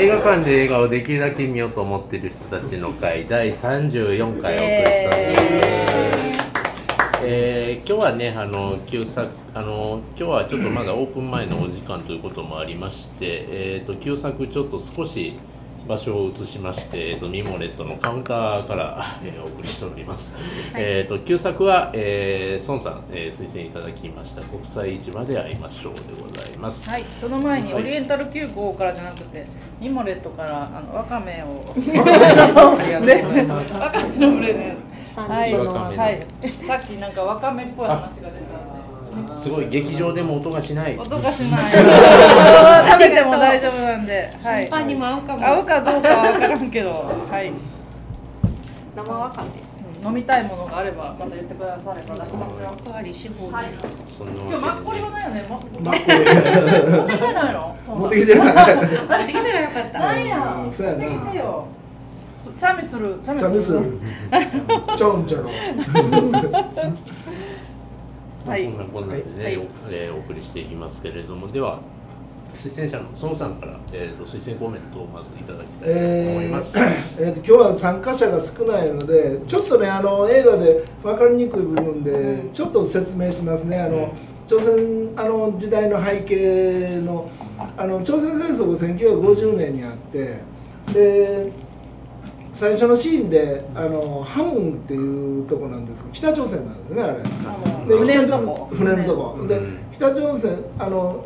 映画館で映画をできるだけ見ようと思っている人たちの会第34回お送りしております。えー今日はねあの旧作あの今日はちょっとまだオープン前のお時間ということもありまして、えー、と旧作ちょっと少し場所を移しまして、えー、とミモレットのカウンターから、えーお送りしております。えー、と旧作は、えー、孫さん、えー推薦いただきました国際市場で会いましょうでございます。はい、その前にはいオリエンタル急行からじゃなくて、ミモレットからあのわかめを。わかめのプレゼント。はい、はい、さっきなんかわかめっぽい話が出た。すごい劇場でも音がしない。音がしない。食べても大丈夫なんで、はい。パンにも合うかも。合うかどうかはわからんけど、はい。生わかめ。うん飲みたいものがあればまた言ってくだされば。出しますよ。おかわりし放はい題。今日マッコリはないよね。もマッコリ。持ってきてないの？持ってきてない。持ってきたらよかった。なん。や。持ってきてよ。チャミする。チャミする。ちょんちょろはい。まあこんなこんなでね、はい。おえーお送りしていきますけれどもでは推薦者の孫さんから、えー、と推薦コメントをまずいただきたいと思います。えーと今日は参加者が少ないのでちょっとねあの映画で分かりにくい部分でちょっと説明しますね。あの朝鮮あの時代の背景のあの朝鮮戦争が1950年にあってで最初のシーンであのハムンっていうとこなんですけど北朝鮮なんですねあれ。で船の北朝とこ。船のとこ、でうん。北朝鮮あの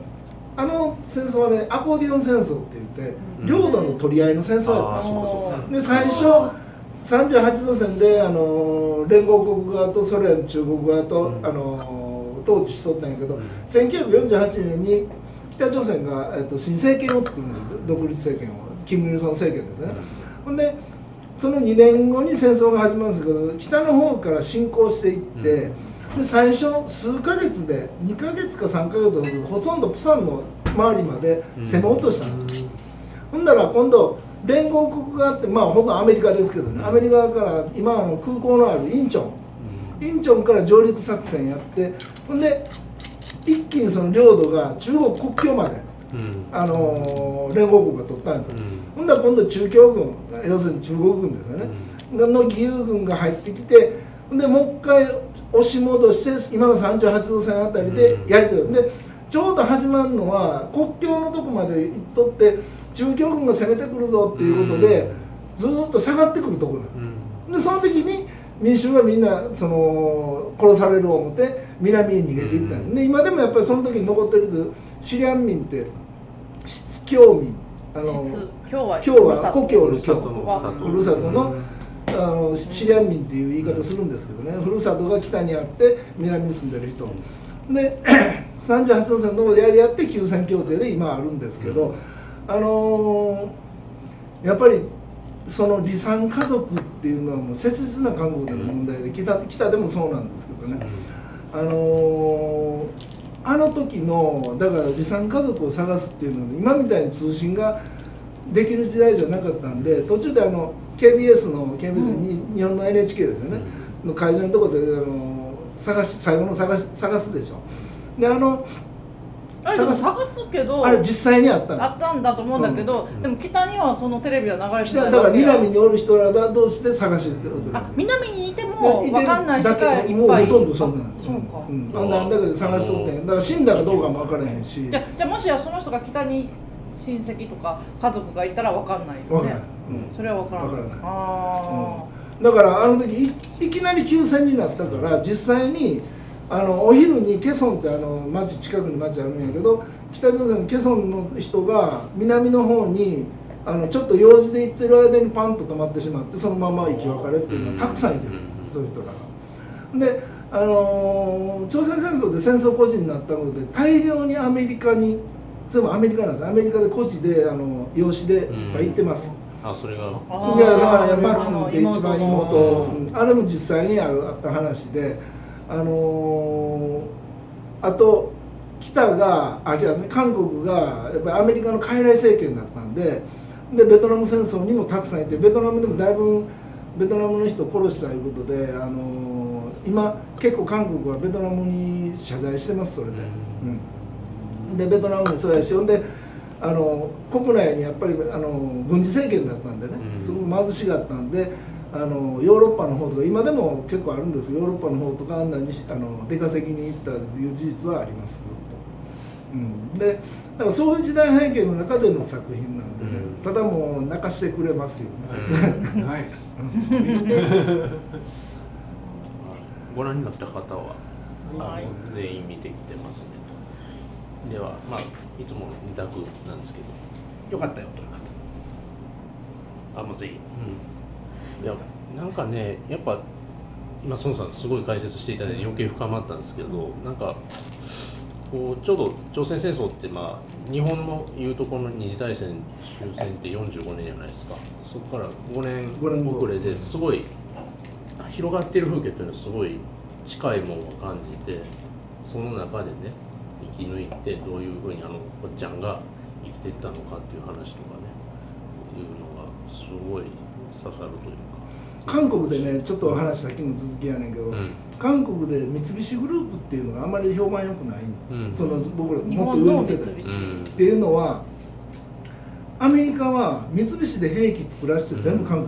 あの戦争はねアコーディオン戦争って言って、うん。領土の取り合いの戦争やったんそうかそうか。で最初38度線であの連合国側とソ連中国側と、うん。あの統治しとったんやけど、うん。1948年に北朝鮮が、えっと、新政権を作るんです独立政権を。キム・イルソン政権ですね、ほんでその2年後に戦争が始まるんですけど北の方から侵攻していって、で最初数ヶ月で2ヶ月か3ヶ月でほとんどプサンの周りまで攻め落としたんです、ほんだら今度連合国があってまあほとんどアメリカですけどねアメリカから今あの空港のあるインチョンインチョンから上陸作戦やってほんで一気にその領土が中国国境まで、うんあのー連合国が取ったんですよ、うんほんだら今度中共軍要するに中国軍ですよね、の義勇軍が入ってきてほんでもう一回押し戻して今の38度線あたりでやり取り、でちょうど始まるのは国境のとこまで行っとって中共軍が攻めてくるぞっていうことで、ずーっと下がってくるところなんです。うん。でその時に民衆がみんなその殺される思って南へ逃げていったんです、で今でもやっぱりその時に残ってるシリアン民って失教民あの実今日は今日は故郷のふるさと。今の。日ふるさとのあのシリアン民っていう言い方するんですけどね。ふるさとが北にあって南に住んでる人。で38度線のところでやり合って休戦協定で今あるんですけど、あのーやっぱりその離散家族っていうのはもう切実な韓国での問題で北北でもそうなんですけどね、あのーあの時のだから離散家族を探すっていうのは今みたいに通信ができる時代じゃなかったんで途中であの KBS の KBS に、日本の NHK ですよね、の会場のところであの探し最後の探し探すでしょ。であの探すけどあれ実際にあったの。あったんだと思うんだけど、うん。でも北にはそのテレビは流れて北だからないわけや南におる人らが同士で探してるあ南にいてもでいて分かんない人だがいっぱいほとんどそんなんあそうか、うん、あんなだけで探しとって。んだから死んだかどうかも分からへんし。じゃじゃあもしやその人が北に親戚とか家族がいたら分かんないよね。分からない、うんそれは分からない分からない。あだからあの時いいきなり休戦になったから実際にあのお昼にケソンってあの町近くに町あるんやけど北朝鮮のケソンの人が南の方にあのちょっと用事で行ってる間にパンと止まってしまってそのまま生き別れっていうのはたくさんいてる、うんそういう人らが。であのー朝鮮戦争で戦争孤児になったので大量にアメリカに全部アメリカなんです。アメリカで孤児であの養子でいっぱい行ってます。あそれが。あそれがだからーマックスンって一番妹、あれも実際にあるあった話であのーあと北があいや韓国がやっぱりアメリカの傀儡政権だったんででベトナム戦争にもたくさんいてベトナムでもだいぶベトナムの人を殺したということで、あのー今結構韓国はベトナムに謝罪してますそれで。うんでベトナムもそうやしほんで、ああの国内にやっぱりあの軍事政権だったんでね、うん。すごく貧しかったんであのヨーロッパの方とか今でも結構あるんですよヨーロッパの方とかあんなにあの出稼ぎに行ったという事実はありますずっと、うん、でだからそういう時代背景の中での作品なんでね、うん。ただもう泣かしてくれますよね、ない。ご覧になった方は、全員見てきてますね。とではまあいつもの二択なんですけど。よかったよという方あもうぜひ、うん、いやなんかねやっぱ今孫さんすごい解説していただいて余計深まったんですけどなんかこうちょうど朝鮮戦争ってまあ日本のいうところの二次大戦終戦って45年じゃないですか。そこから5年遅れですごい広がっている風景というのはすごい近いものを感じてその中でね生き抜いてどういうふうにあのおっちゃんが生きていったのかっていう話とかね。いうのがすごい刺さるというか。韓国でねちょっと話さっきの続きやねんけど、うん。韓国で三菱グループっていうのがあんまり評判良くない、うん。その僕ら日もっと上の世っていうのはアメリカは三菱で兵器作らせて全部韓うん。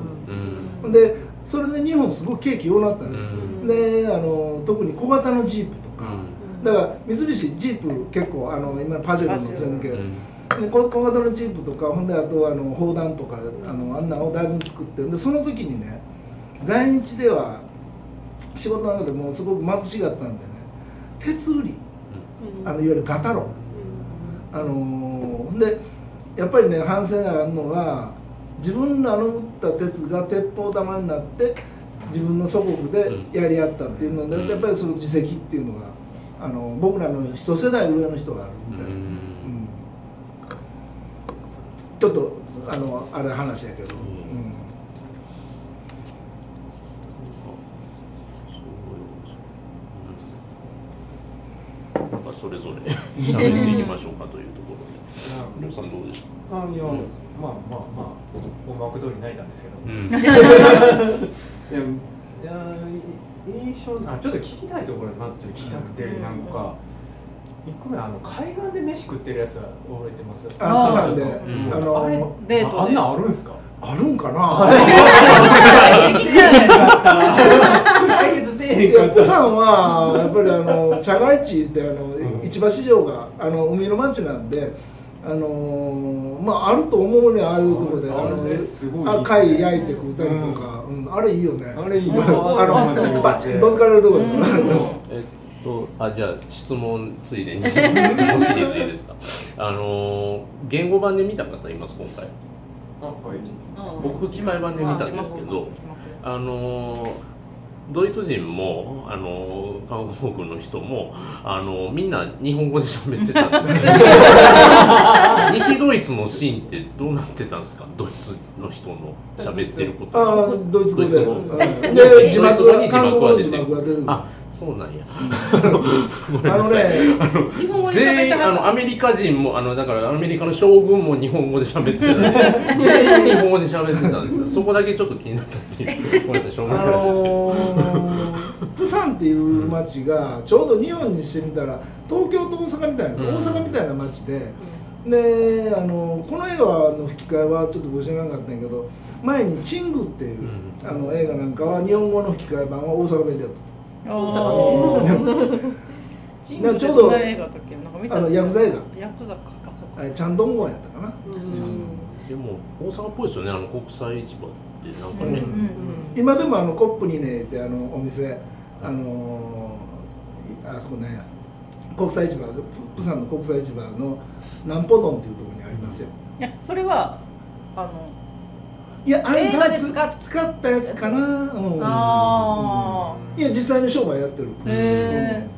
国、でそれで日本すごく景気良くなったうの、ん。であの特に小型のジープだから三菱ジープ結構あの今パジェロの全抜け、うん。で小小型のジープとかほんであとあの砲弾とかあのあんなのをだいぶ作ってでその時にね在日では仕事の中でもうすごく貧しかったんでね鉄売り。あのいわゆるガタロ。あのーでやっぱりね反省があるのは自分らの撃った鉄が鉄砲玉になって自分の祖国でやり合ったっていうので、うん。やっぱりその自責っていうのがあの僕らの一世代上の人があるみたいな、うん。うん。ちょっとあのあれ話やけど、それぞれ 喋っていきましょうかというところで。りょうさんどうでしょあいや、うん。まあまあまあ音楽通り泣いたんですけど、う。いやいや印象あちょっと聞きたいところまずちょっと聞きたくて、うん。なんか一個目あの海岸で飯食ってるやつは覚えてます？あ釜山で、うん。あのあれデートで？ああんなんあるんですか？あるんかな？解決せえへいや、プサンはやっぱりあの茶街地ってあの、うん。市場市場があの海の町なんで、あのまああると思うねああいうところでああのね。あ貝焼いて食うたりとか、うんあれいいよね。あれいいあよのバチンと疲れるところやから。えっと、あじゃあ質問ついでに。質問シリーズいいですか。あの言語版で見た方います今回。あはい僕吹き替え版で見たんですけどあのドイツ人もあの韓国の人もあのみんな日本語で喋ってたんですけど 西ドイツのシーンってどうなってたんですか？ドイツの人の喋ってることああドイツ語で。字幕は出てる。あそうなんや。あのね、全員あのアメリカ人もあのだからアメリカの将軍も日本語で喋ってた。全員日本語で喋ってたんですよ。そこだけちょっと気になったっていう。ごめんなさいしょうがあない話ですけど、のー、プサンっていう町がちょうど日本にしてみたら東京と大阪みたいな、うん。大阪みたいな町でであのこの映画の吹き替えはちょっとご知らなかったんやけど前に「チング」っていう、うん。あの映画なんかは日本語の吹き替え版は大阪弁でやっチングってちょうどどんな映画だっけなんか見たあのヤクザ映画。ヤクザか。あそうか。チャンドンゴンやったかな。でも大阪っぽいですよね。あの国際市場ってなんかね、うん今でもあのコップにねってあのお店あのーあそこね国際市場ププサンの国際市場の南浦丼っていうところにありますよ。いやそれはあのいやあれ映画で使っ使ったやつかな、うん、あいや実際に商売やってる。あへ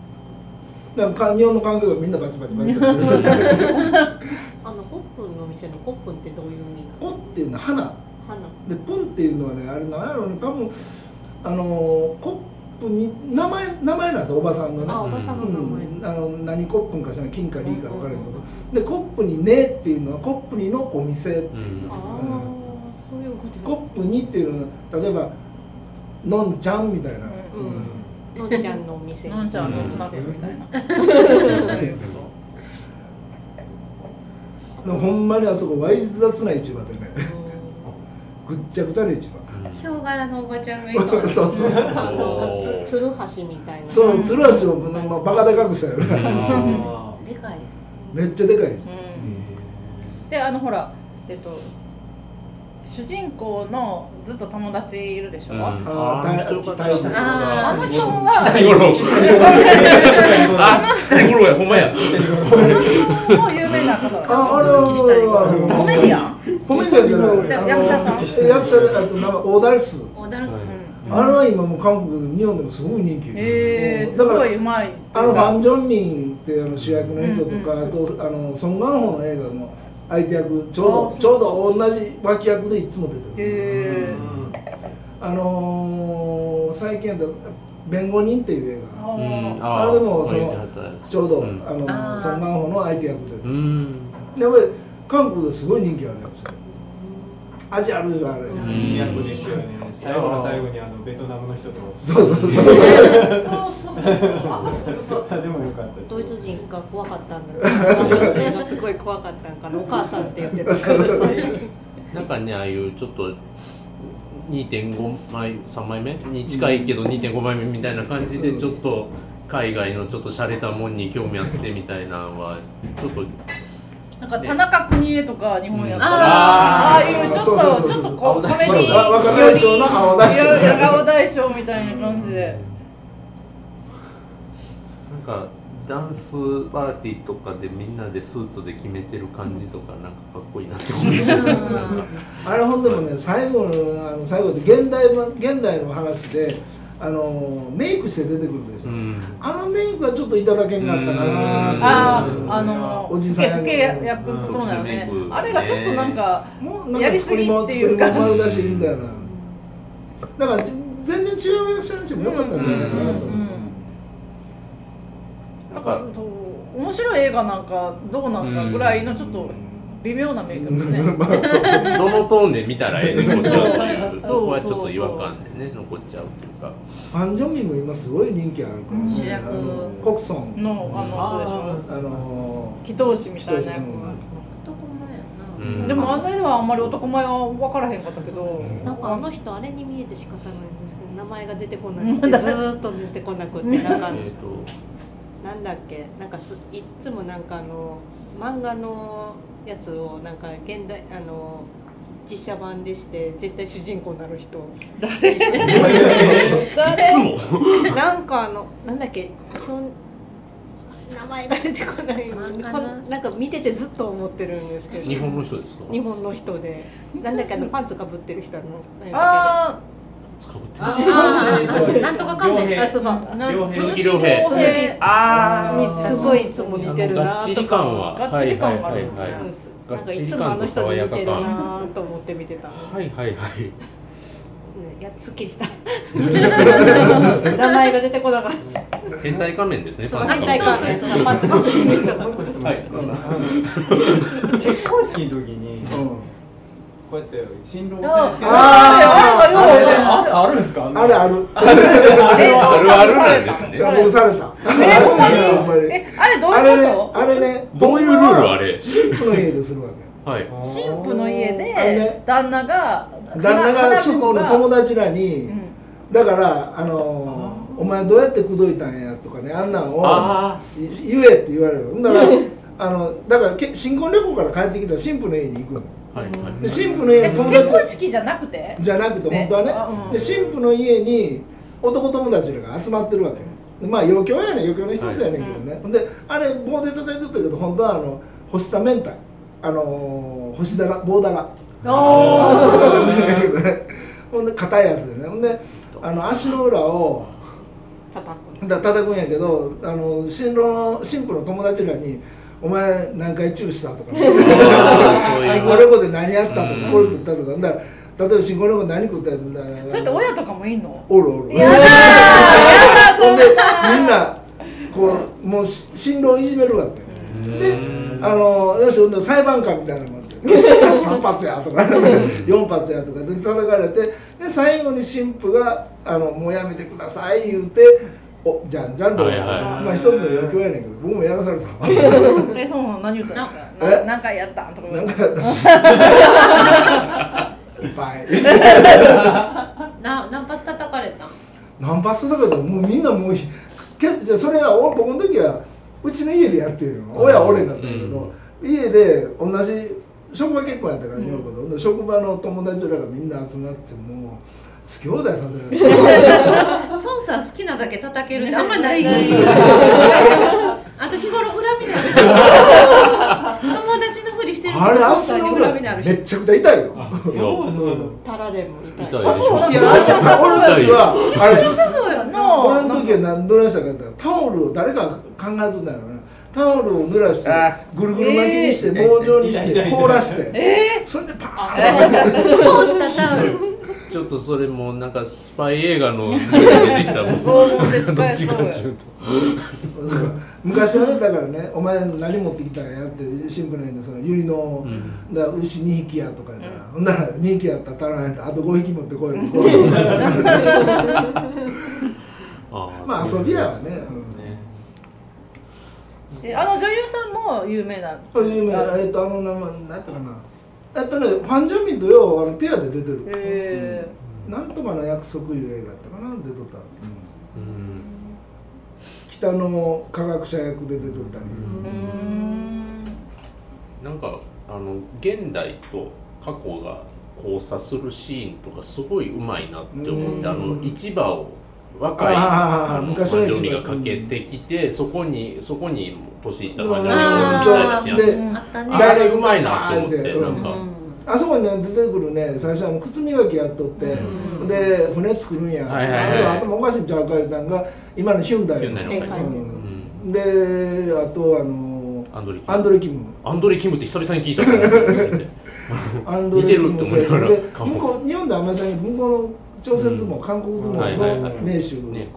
だから日本の観光がみんなバチバチバチバチ。あのホップンの店のホップンってどういう意味なの？ポっていうのは花。花。でプンっていうのはねあれなんやろうね多分あのコップに名前名前なんですよおばさんのね。あおばさんの名前。うん、あの何コップンかしら金かリーか分からへんけど。でコップにねっていうのはコップにのお店。うん。ああそういうことコップにっていうのは例えばのんちゃんみたいな、うん。のん。ちゃんのお店。えのんちゃんのスナックみたいな。そういうこでもほんまにあそこわい雑な市場でね。ぐっちゃぐちゃな市場。ヒョウ柄のおばちゃんがい そうそうそうあのつつるはしみたいな。そう鶴橋をまあバカでかくしたよね。あ でかい。めっちゃでかい。うん。であのほらえっと主人公のずっと友達いるでしょ、うん。ああーあの人あの人北は五郎あ北五郎やほんまやあの人も有名な方だああれはコメディアンコメディアンじゃないあの役者さん役者であとなんかオーダルスオダルスうんあれは今もう韓国で日本でもすごく人気へえすだからごいうまいあのファン・ジョンミンってあの主役の人とか、うんうんあとあのソン・ガンホの映画の相手役ちょうどあちょうど同じ脇役でいつも出てる。へえあのー、最近やった弁護人っていう映画。うん。あれでもそのちょうど、うん。あのソン・ガンホの相手役で、うん。やっぱり韓国ですごい人気あるやつ。味あるよあれ、ん。いい役ですよね最後の最後にあのベトナムの人と。そうそうそう。そうそうでもよかったドイツ人が怖かったんだけど女性がすごい怖かったんかなお母さんって言ってたから。なんかねああいうちょっと2.5枚3枚目に近いけど2.5枚目みたいな感じでちょっと海外のちょっと洒落たもんに興味あってみたいなのはちょっとなんか田中邦衛とか日本やったら、うん。ああいうちょっとちょっとこうコメディわ若大将の青大将いや青大将みたいな感じで。なんかダンスパーティーとかでみんなでスーツで決めてる感じとかなんかかっこいいなって思いましあれほんでもね最後のあの最後で現代版現代の話であのメイクして出てくるでしょ、うん。あのメイクはちょっといただけんかったかなうん。あああのおじさん老け役役うん。そうだよね。あれがちょっとなんかもうなんやりす作り物っていうか。作り物丸出しみたいな。だから全然違う役者にしてもよかったんじゃないかなと。思う、うんうんうん。なんか。面白い映画なんかどうなんかぐらいのちょっと微妙なメイクですね、まあそうそうどのトーンで見たらええねんこっちはっていう。そうそこはちょっと違和感でね残っちゃうっていうか。ファン・ジョンミンも今すごい人気あるから、うん主役コクソン。のあのそうでしょあの祈祷師みたいな役、男前やうんな。でもあれではあんまり男前は分からへんかったけど、なんかあの人あれに見えて仕方ないんですけど名前が出てこなうんくてずーっと出てこなくてなんか えっと。なんだっけなんかすいっつもなんかあの漫画のやつをなんか現代あの実写版でして絶対主人公になる人。誰？いつも。なんかあのなんだっけ？そん名前が出てこないなんか見ててずっと思ってるんですけど。日本の人ですか？日本の人で。なんだっけ？あのパンツかぶってる人の。あ使うって なんとか仮面あそうそう。両鈴木亮平。あにすごいいつも似てるながっちり感は。がっちり感があるはいはいはいはい。うんなんかいつもあの人に似てるなと思って見てた、はいはいはい。うんいやすっきりした。名前が出てこなかった。変態仮面ですねそうパンツ反対側ねパンツかぶってる人もう一個質問、はい。あの結婚式の時にうんこうやって新郎をあ先生ああれはようああるんです。かあれあるあれあるあるなんですねいや僕されたあれどういうこあれねどういうルールあれ神父の家でするわけはいと神父の家で旦那が旦那が神父の友達達らに、だからあのーお前どうやって口説いたんやとかねあんなんを言えって言われるだからあのだからけ新婚旅行から帰ってきたら神父の家に行くのあはいはい。で神父の家友結婚達式じゃなくて？じゃなくてね。本当あはね。うんで神父の家に男友達らが集まってるわけ。でまあ余興やねん。余興の一つやねんけどね、ほんであれ棒で叩いてったけど本当はあの干した明太。あのー干しだら棒だらお ほんで硬いやつでね。ほんであの足の裏を叩く。だ叩くんやけどあの新郎の新婦の友達らに「お前何回チューした?」とか、ね新婚旅行で何やったとか。うん。これ食ったとかだから例えば新婚旅行何食ったんだ。それって親とかもいんの？おるおる。やだほんでみんなこうもうし新郎いじめるわけであのよし裁判官みたいなのがあって「よしよし3発や」とか。4発やとかで叩かれてで最後に新婦があの「もうやめてください」言うて「おじゃんじゃん」と。か、はいはい。まあ一つの余興やねんけど僕もやらされた。えそうなの何言ったんですえ？かな何回やったん？とか。言なんわれてか いっぱい。な何発叩かれたん？ナンパスだけどもうみんなもうひけじゃあそれはお僕の時はうちの家でやってるの。親は俺だったんやけど、家で同じ職場結婚やったから女房と、で職場の友達らがみんな集まってもう好き放題させられて孫さん好きなだけ叩けるってあんまない。あと日頃恨みのある人。友達のふりしてるあれ孫足の裏めっちゃくちゃ痛いよ。タラでも痛い痛いでしょいや俺の時はあれ良さそうやな。俺の時は何どないしたかって言ったらタオルを誰か考えとったんやろなタオルを濡らしてあ。ぐるぐる巻きにしてえー。棒状にして凍らして。えそれでパーンって。凍ったタオルちょっとそれもなんかスパイ映画の出てきたもん。どっちかっていうと昔はねだからね「お前何持ってきたんや」ってシンプルにその結の、うんだ牛2匹やとか言ったら、ほんなら2匹やったら足らないと あと5匹持ってこいってこうあまあ遊びやわね。うんね。えあの女優さんも有名な。そういう意味でえっとあの名前何やったかなえっとねファン・ジョンミンとようあのペアで出てる、へなんとかの約束いう映画やったかな出とった、うんうん。北の科学者役で出とったり、えうん。なんかあの現代と過去が交差するシーンとかすごいうまいなって思って、うん。あの市場を若いあのジョミがかけてきて、そこにそこに年いったマジョミあれう。まいなって思ってうん。なんか、あそこにね出てくるね最初はもう靴磨きやっとって、うん。で船作るんや、はいはいはい。あ頭おかしいんちゃうか言うたんが今のヒュンダイヒュンダイのうん。であとあのアンドレキム。アンドレ・キム。アンドレキムって久々に聞いた。かンドレ・キム。似てるって思いながらで向こう日本であんまり向こうの朝鮮相撲、韓国相はいはいはい。撲の名手、ね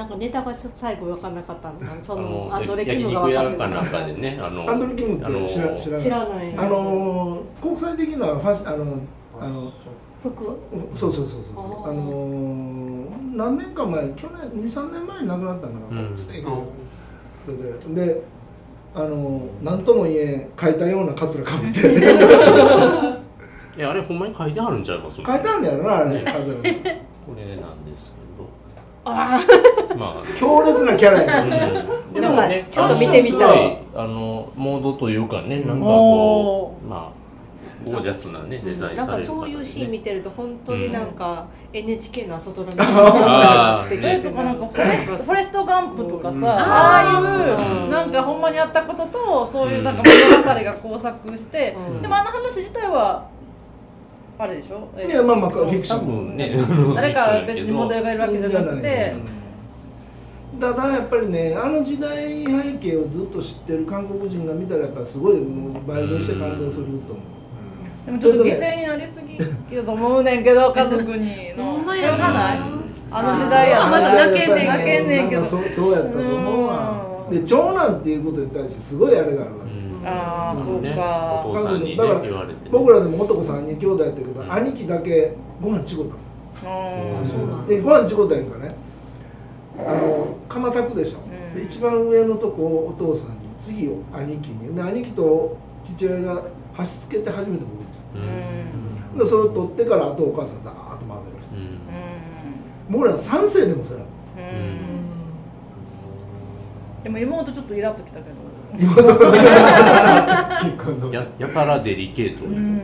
ななんかネタが最後分かんなかったんだ そあののアンドレ・キ焼ムが分かんなかっでねあのアンドレ・キムって知ら知らない。知らないあの国際的なファッシあのあの服そうそうそうそうあの何年か前去年23年前に亡くなったな、うんそれでであの何とも言えん書いたようなカツラかぶって書いてえあれほんまに書いてあるんちゃいますあるんだよなあれねカツラこれなんですけまあ。強烈なキャラや うん。ねでなんかもね、ちょっと見てみたい。あのモードというかね、なんかこう、まあゴージャスなねデザインなんかされる方そういうシーン見ね。てると本当になんか NHK の朝ドラみた いなどういうとかなんかフォレストフォレストガンプとかさ、うん。ああうん。いうなんかほんまにあったこととそういうなんか物語が交錯して、うん。でもあの話自体はあれでしょ？えいやまあまあそう。多フィクション。分ね、誰か別にモデルがいるわけじゃなくて、ただやっぱりねあの時代背景をずっと知ってる韓国人が見たらやっぱすごいもう倍増して感動すると思う。でもちょっと犠牲になりすぎだと思うねんけど 家族にの。しょほんまやな。うがない。あの時代まだ泣けんねん泣けんねんけど。そうやったと思うわ。うん。で長男っていうことに対してすごいあれがあるわけ、うんあーそうね。かお父さんにねだから言われてね。僕らでも男3人兄弟やったけど、うん兄貴だけご飯ちごったの。うんそうなんだ。でご飯ちごったんやからね。あの釜炊くでしょ、うん。で一番上のとこをお父さんに次を兄貴に。で兄貴と父親が箸つけて初めて僕ですようん。でそれを取ってからあとお母さんダーッと混ぜる。うん。僕ら3世でもそうやうん。うん。でも妹ちょっとイラっときたけどややたらデリケート、うん。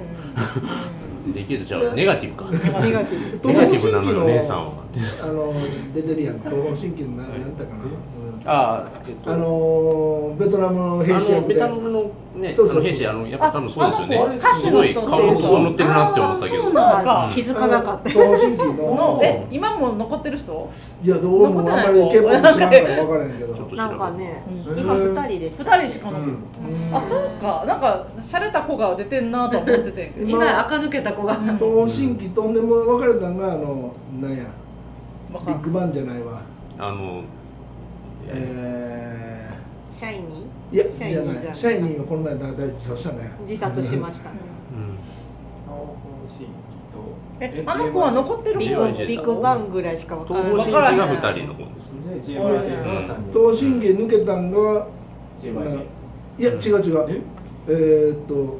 デリケートちゃうネガティブか。ネガティブ。ネガティブなのよ姉さんは。あの出てるやん。東方神起の何やったかな、うんああ、えっと。あのーベトナムの兵あのベ士役でトナムのね、そうそうそう。あの兵士あのやっぱ多分そうですよね。歌手すごいの人顔も整ってるなって思ったけど。そうさ。か気づかなかった東方神起ののえ今も残ってる人？いやどうもあんまり K-POP 知らんから分からへんけど。なんかね。うん。今二人で二人しか残あそうか。なんか洒落た子が出てんなと思ってて。今垢抜けた子が。うん東方神起とんでも分かれたんがあのなんや？ビッグバンじゃないわ。あの、えシャイニー、いやシャイニシャイニーはこの前誰そうしたね。ー自殺しました。うん。えあの子は残ってるビッグビッグバンぐらいしかわからない。東方神起が二人の子ですね。で GMJ の3人東方神起抜けたんがいや違う違う。え？えーっと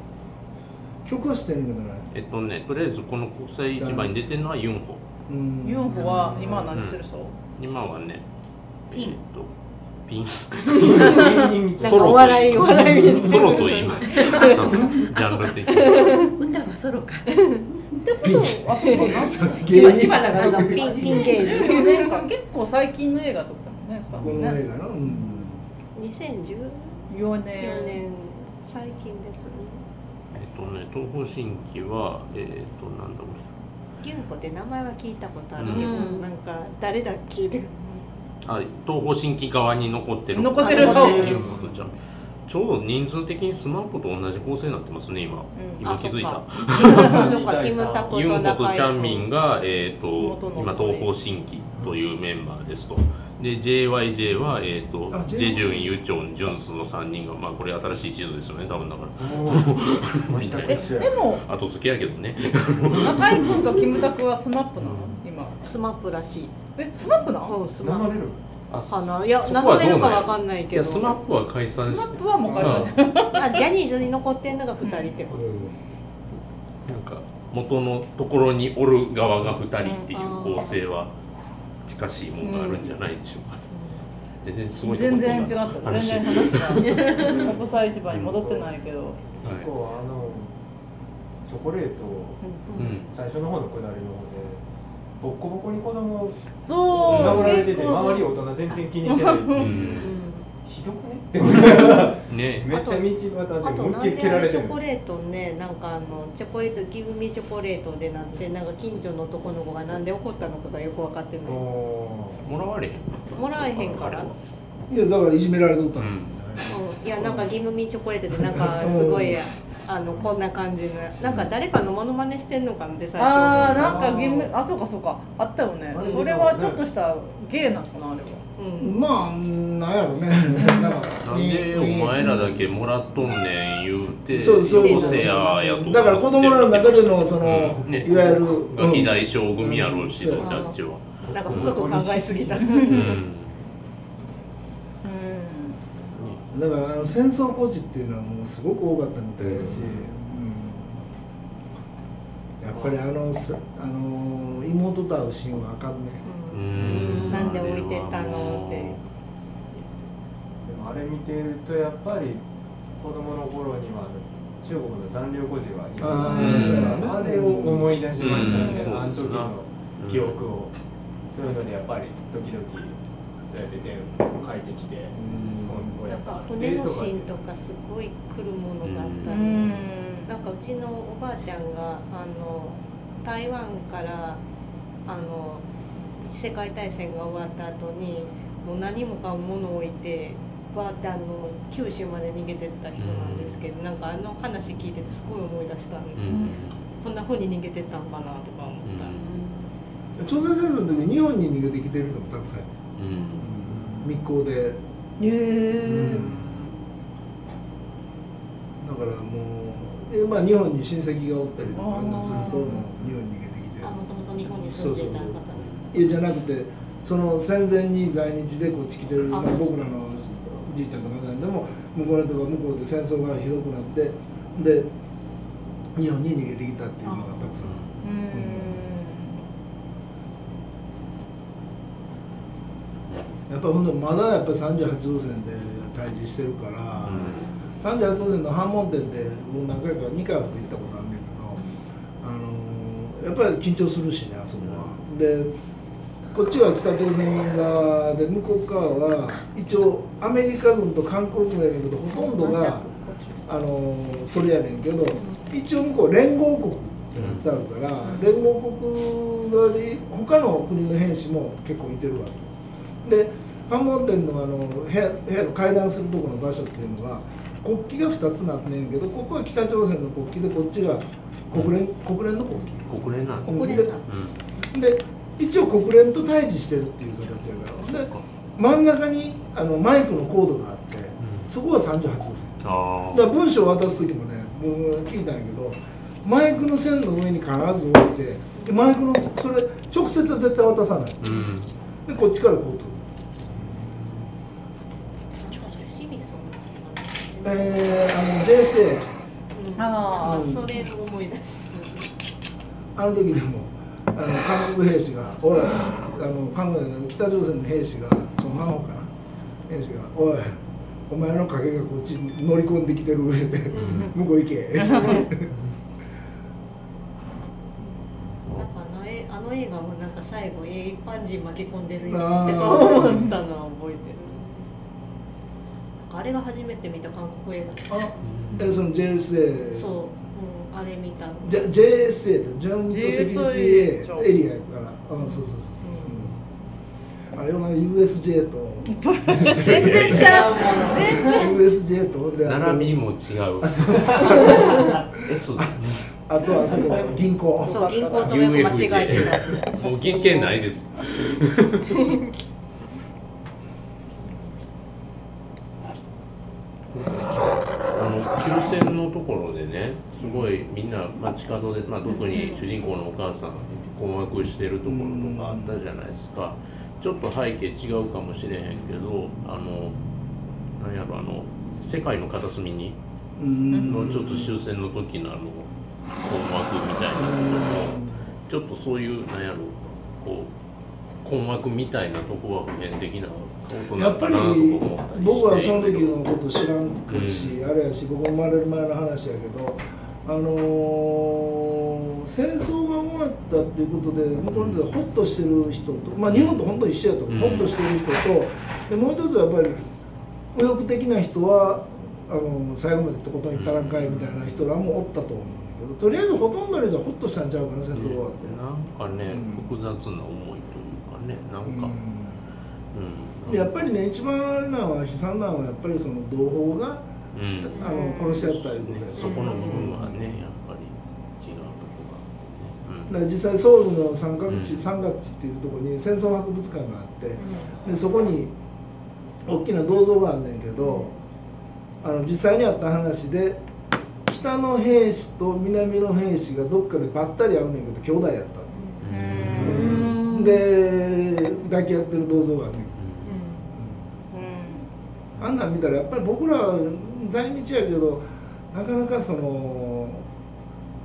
曲はしてんけどねえっとねとりあえずこの国際市場に出てるのはユンホ。うん。ユンホは今何してる人、今はねピン。とピン芸人みたいなんかお笑いお笑いみたいなソロと言いますジャンル的に歌はソロかってことはそうかな芸人今だからピンピン芸人14年か結構最近の映画撮ったもねこの映画の、うん2014年年最近ですねえっとね東方神起はえっとなんだろうユンホって名前は聞いたことあるけど、うんなんか誰だっけってあ東方神起側に残ってる。残ってるあ残ってユンホとちゃん。ちょうど人数的にスマップと同じ構成になってますね今、うん。今気づいた。ユンとホとチャンミンが、えー、と今東方神起というメンバーですとで JYJ は、えー、とあジェジュン、ユチョン、ジュンスの3人がまあこれ新しい地図ですよね多分だからもうみたいえなでも後付けやけどね。中居君とキムタクは SMAP なの？今。 SMAP らしい。えスマップなの？うん SMAP。かな？いやそ名乗れるかわかんないいけど。や SMAP は解散して SMAP はもう解散。あジャニーズに残ってんのが2人ってこと、なんか元のところにおる側が2人っていう構成は近しいものがあるんじゃないでしょうか、全然すごい全然違った話全然話。が国際市場に戻ってないけど。はい結構あのチョコレート。うん。最初の方のくだりの方でボッコボコに子供そう。殴られてて周り大人全然気にしてない。ってういう、ん。ひどくね？って思いながらね。めっちゃ道端で思いっきり蹴られてるチョコレートねなんかあのチョコレートギブミチョコレートでなんてなんか近所の男の子がなんで怒ったのかがよく分かってない。おもらわれへんもらえへんから。いやだからいじめられとったの、うんうん。いやなんかギブミチョコレートでなんかすごいあのこんな感じの。なんか誰かのモノマネしてんのかなって最初ああなんか。ゲームあそうかそうか。あったよね。それはちょっとした芸なのかなあれは。うんまあなんやろね。なんかなんでお前らだけもらっとんねん言うてそうそう。よこせややとだから子供らの中でのその、うんね。いわゆる、ガキ大将組やろうしどうせあっちは。なんか深く考えすぎた。うん。うん。だからあの戦争孤児っていうのはもうすごく多かったみたいだし、うん。やっぱりあのすあの妹と会うシーンはあかんね。ううんんなんで置いてったのってでもあれ見てるとやっぱり子供の頃には中国の残留孤児がいああれを思い出しましたね、うん。あの時の記憶を、そういうのでやっぱり時々そうやって点書いてきて、なん。やっぱか骨のシーンとかすごい来るものがあったり、うん。なんかうちのおばあちゃんがあの台湾からあの世界大戦が終わった後にもう何もかも物を置いてバーってあの九州まで逃げてった人なんですけど、なんかあの話聞いててすごい思い出したんで、うん。こんな風に逃げてったんかなとか思った、朝鮮戦争の時日本に逃げてきてる人もたくさんいてうん。密航で、へえだからもうえまあ日本に親戚がおったりとかするともう日本に逃げてきてあもともと日本に住んでた方いやじゃなくてその戦前に在日でこっち来てる、まあ、僕らのじいちゃんとかでも向こうの人が向こうで戦争がひどくなってで日本に逃げてきたっていうのがたくさん。やっぱりほんでまだやっぱり38度線で対峙してるから、38度線の反問店でもう何回か2回は行ったことあるんだけど、あのやっぱり緊張するしねあそこは。でこっちは北朝鮮側で向こう側は一応アメリカ軍と韓国軍やねんけどほとんどがあのそれやねんけど一応向こう連合国ってなってあるから、連合国側で他の国の兵士も結構いてるわけ。で反問店のあの部屋部屋の会談するところの場所っていうのは国旗が2つなってんねんけどここは北朝鮮の国旗でこっちが国連国連の国旗。国連なんだ。国連なんうんで一応国連と対峙してるっていう形やから。で真ん中にあのマイクのコードがあって、そこは38度線。あだから文章を渡す時もね僕聞いたんやけどマイクの線の上に必ず置いてでマイクのそれ直接は絶対渡さない。あうん。でこっちからこう取る。えー、あの JSA うん。それを思い出す。あの時でも韓国兵士が「おい」あの韓国北朝鮮の兵士がその真帆かな兵士が「おいお前の影がこっちに乗り込んできてる上で向こう行け」なんかあのえあの映画もなんか最後え一般人巻き込んでるよって思ったのは覚えてる。あれが初めて見た韓国映画。あえその JSA そう、うん、あれ見たの。J- JSA ってジャーニートセキュリティ JSA エリアやから。うんそうそうそうそう、うん、あれは USJ と。全然ちゃう全然。USJ と並びも違う。S あとはその銀行。そう銀行と間違えてもう銀券ないです。あの急線のところでねすごいみんな街角で、まあ、特に主人公のお母さん困惑してるところとかあったじゃないですか。ちょっと背景違うかもしれへんけどあのなんやろあの世界の片隅にうん。のちょっと終戦の時のあの困惑みたいなこともちょっとそういうなんやろこう困惑みたいなとこは普遍的なやっぱり僕はその時のこと知らんし、あれやし僕生まれる前の話やけどあのー戦争が終わったっていうことで向こうでホッとしてる人とまあ日本と本当一緒やと思う、うん。ホッとしてる人とでもう一つはやっぱり右翼的な人はあの最後までとことったらんかいみたいな人らもおったと思うけどとりあえずほとんどの人はホッとしたんちゃうかな戦争終わって。なんかね、うん。複雑な思いというかねなんか、うんやっぱりね一番あれなのは悲惨なのはやっぱりその同胞がうん、あの殺し合ったいうことやそこの部分はねやっぱり違うとこだからがあってね、実際ソウルの三角地、うん。三角地っていうところに戦争博物館があってでそこに大きな銅像があんねんけどあの実際にあった話で北の兵士と南の兵士がどっかでばったり会うねんけど兄弟やったうんで抱き合ってる銅像があんねんあんなん見たらやっぱり僕ら在日やけどなかなかその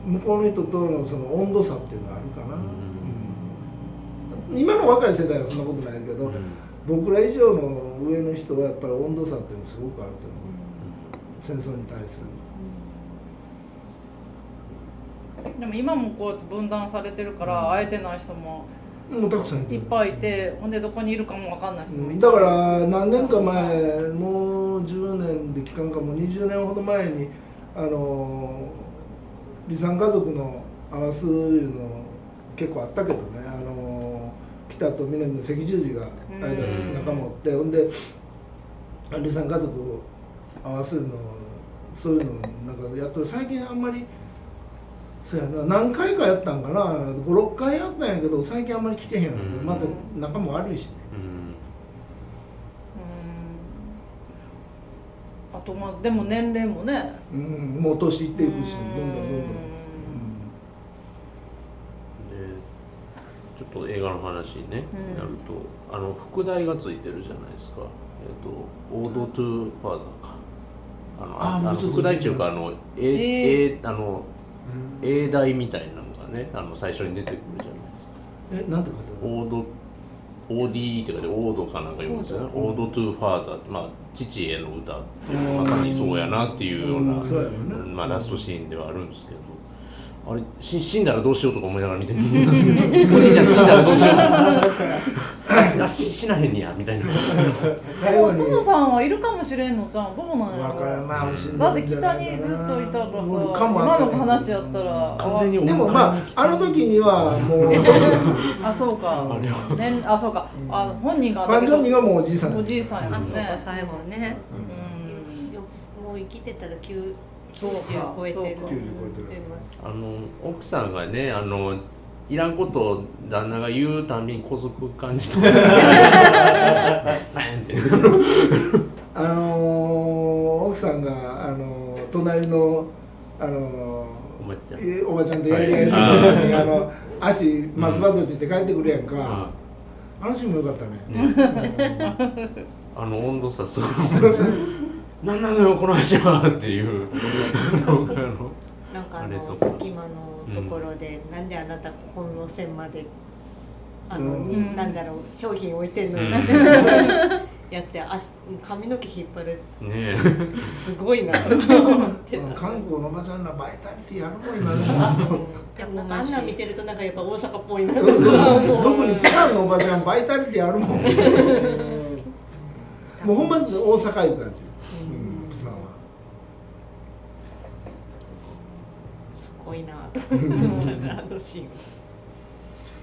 向こうの人とのその温度差っていうのはあるかな、うん。今の若い世代はそんなことないけど、僕ら以上の上の人はやっぱり温度差っていうのすごくあると思う。戦争に対する。でも今もこうやって分断されてるから会えてない人ももうたくさんいっぱいいてほんでどこにいるかもわかんない人もいてだから何年か前もう10年で期間かもう20年ほど前にあの離散家族の合わすいうの結構あったけどね。あの北と南の赤十字が間に仲間おってほんで離散家族を合わせるのそういうのなんかやっとる。最近あんまりそうやな。何回かやったんかな。56回やったんやけど最近あんまり聞けへんよ、うん。また仲も悪いしね。うん。うんあとまあでも年齢もね。うん、もう年いっていくし、どんどんどんどん。でちょっと映画の話にね、うん。なると。あの副題がついてるじゃないですか。えっ、と「オード・トゥ・ファーザーか」あのあのあもうちょっと副題っていうかあのえええあの英題みたいなのがねあの最初に出てくるじゃないですか。え、なんて書いてあるオード OD って書いてオードかなんか読むんですよね。オード・トゥ・ファーザーまあ父への歌っていうまさにそうやなっていうような、まあ、ラストシーンではあるんですけどあれし死んだらどうしようとか思いながら見てるんですけど。おじいちゃん死んだらどうしよう。あ し死なへんねやみたいな。最後にトモさんはいるかもしれんのじゃん。どうなんやわからんろまだって北にずっといたらさ今の話やったら。完全にでもまああの時にはもう あそうか。あれは。年あそうか。あ本人がファンジョンミがもうおじいさん。おじいさんやね。最後ね。うん。よもう生きてたら9そうか90超えてるそうか。90超えてるあの奥さんがねあのいらんことを旦那が言うたんびに小づく感じ あのー奥さんがあのー隣のあのおばちゃん。おばちゃんとやり合いしてはいるあの足松葉づいて帰ってくるやんか、ああのシーンもよかったね。ね。あの温度差すごい 何なのよこの橋はっていう。動画のなんかあのか隙間のところで、なんであなたここの線まであの、うん。になんだろう商品置いてんのよ、うん。やって足髪の毛引っ張る。ねすごいな。と思ってた。韓国のおばちゃんらバイタリティやるもん今ねでもなんかあんなん見てるとなんかやっぱ大阪っぽいな。特にプサンのおばちゃんバイタリティあるもん。もうほんまに大阪行く感じ、うん、プサンはすごいなと思ったあのシーン。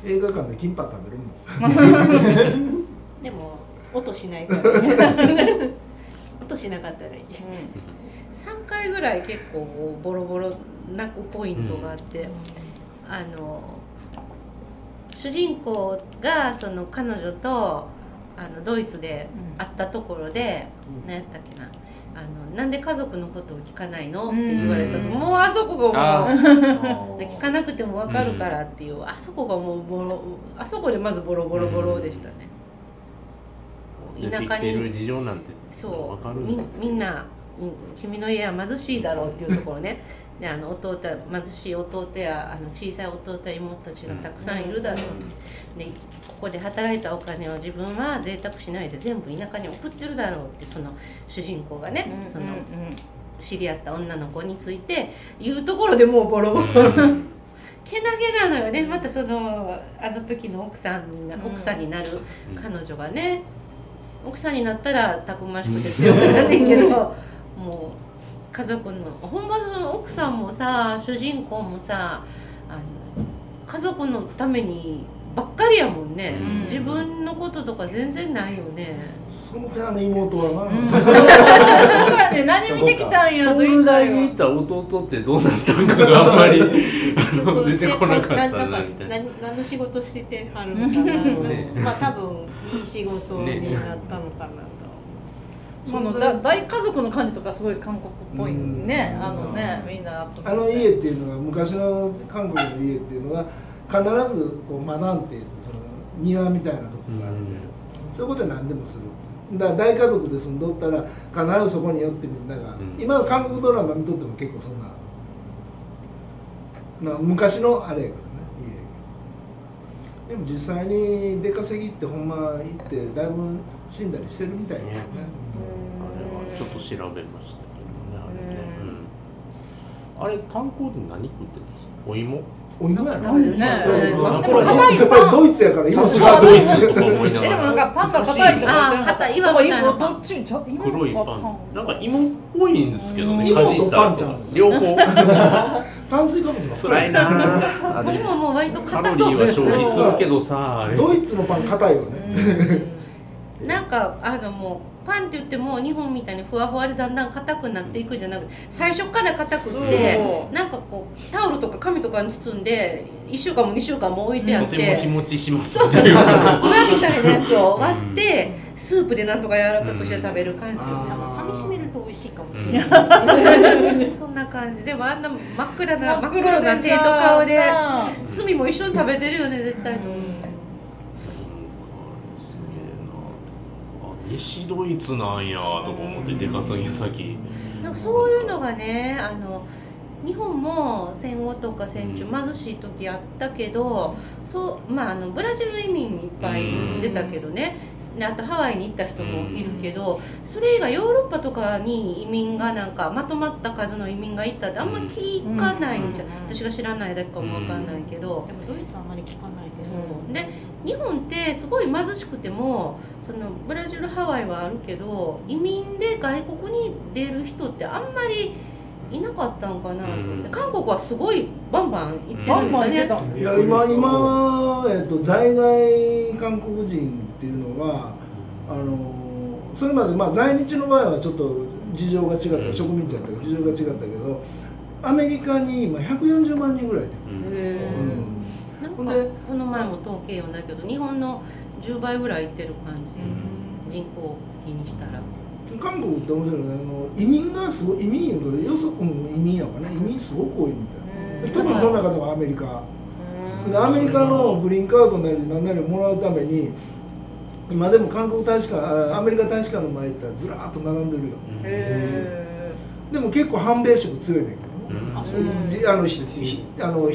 映画館でキンパ食べるもん。でも音しないから、ね、音しなかったらいい。3回ぐらい結構ボロボロ泣くポイントがあって、あの主人公がその彼女とあのドイツで会ったところで、何やったっけなあのなんで家族のことを聞かないの？って言われたの、うんもうあそこがもうあ 聞かなくても分かるからっていう、あそこがもうボロあそこでまずボロボロボロでしたね、出てきてる事情なんてそう。わかるみみんな、うん君の家は貧しいだろうっていうところねであの弟貧しい弟やあの小さい弟や妹たちがたくさんいるだろうと、でここで働いたお金を自分は贅沢しないで全部田舎に送ってるだろうってその主人公がね、その知り合った女の子について言うところでもうボロボロ、うん。けなげなのよね。またそのあの時の奥さんになうん。奥さんになる彼女がね奥さんになったらたくましくて強くなんねんけど もう家族のほんまその奥さんもさ主人公もさあの家族のためにばっかりやもんね、うん。自分のこととか全然ないよね、その手あの妹はな、うん。そうやね。何見てきたんやと言東うた大に行った弟ってどうなったんかがあんまり 出てこなかったなんかな。みたいな。何何の仕事してはるのかな、ねまあ多分いい仕事になったのかな。と、そのだ大家族の感じとかすごい韓国っぽいね。うん。あのねみんなあの家っていうのが昔の韓国の家っていうのが必ずこうマナンって言ってその庭みたいなとこがあって、そこで何でもする。だから大家族で住んどったら必ずそこに寄ってみんなが、うん。今の韓国ドラマ見とっても結構そんな、まあ、昔のあれやけどね家。やけどでも実際に出稼ぎってほんま行ってだいぶ死んだりしてるみたいだよね。ね。あれはちょっと調べましたけどねあれね。うん。あれ炭鉱で何食ってるんですか？お芋？お芋やな。ね。ドイツやからさすがドイツとか思いながえでもなんら。かパンが硬いとか硬いたいなどっち黒いパン。なんか芋っぽいんですけどねうん。かじった芋とパンちゃん。両方。炭水化物が辛いな。もう割とカロ硬そう。リーは消費するけどさドイツのパン硬いよね、なんかあのもうパンって言っても日本みたいにふわふわでだんだん硬くなっていくんじゃなくて最初から硬くってそうなんかこうタオルとか紙とかに包んで1週間も2週間も置いてあとってても日持ちします。そうっていう岩みたいなやつを割ってスープでなんとか柔らかくして食べる感じうん。なんか噛み締めると美味しいかもしれない、そんな感じ。でもあんな真っ暗な真っ黒黒な手と顔でさ炭も一緒に食べてるよね絶対に、すげえなあ西ドイツなんやとか思って出稼ぎ先。なんかそういうのがねあの日本も戦後とか戦中貧しい時あったけどそうまああのブラジル移民いっぱい出たけどね。であとハワイに行った人もいるけどそれ以外ヨーロッパとかに移民がなんかまとまった数の移民が行ったってあんま聞かないんじゃうん。私が知らないだけかもわかんないけど。でもドイツはあんまり聞かないですそう。で日本ってすごい貧しくてもそのブラジルハワイはあるけど移民で外国に出る人ってあんまりいなかったんかなと。思って、うん。韓国はすごいバンバン行ってるんですよね。行ってた。いや今今は、えっと、在外韓国人っていうのはあのそれまで、まあ、在日の場合はちょっと事情が違った、うん。植民地だったから事情が違ったけどアメリカに今140万人ぐらいいてうん。る、へうん。なんかこの前も統計読んだけど日本の10倍ぐらい行ってる感じ、人口比にしたら韓国って面白いね。あの移民がすごい移民いうことでよそ、うん、移民やわね。移民すごく多いみたいな。で特にその中でもアメリカ。でアメリカのグリーンカードなり何なりをもらうために今でも韓国大使館あアメリカ大使館の前行ったらずらーっと並んでるよ。へでも結構反米色強いねんけどね。うん。あの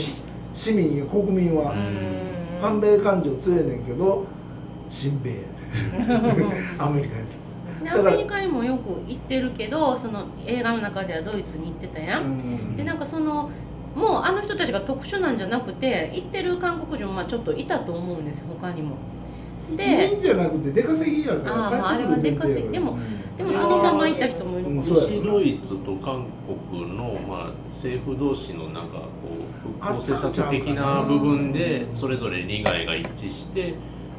市民や国民は。え反米感情強いねんけど親米やね アメリカですアメリカにもよく行ってるけどその映画の中ではドイツに行ってたやん、うん。でなんかそのもうあの人たちが特殊なんじゃなくて行ってる韓国人もまあちょっといたと思うんですよ他にも。いいでんじゃなくて出稼ぎやからあああれは出稼ぎ。でもでもそのまま行った人もいるうんそうや西ドイツと韓国の、まあ、政府同士のなんかこう復興政策的な部分でそれぞれ利害が一致して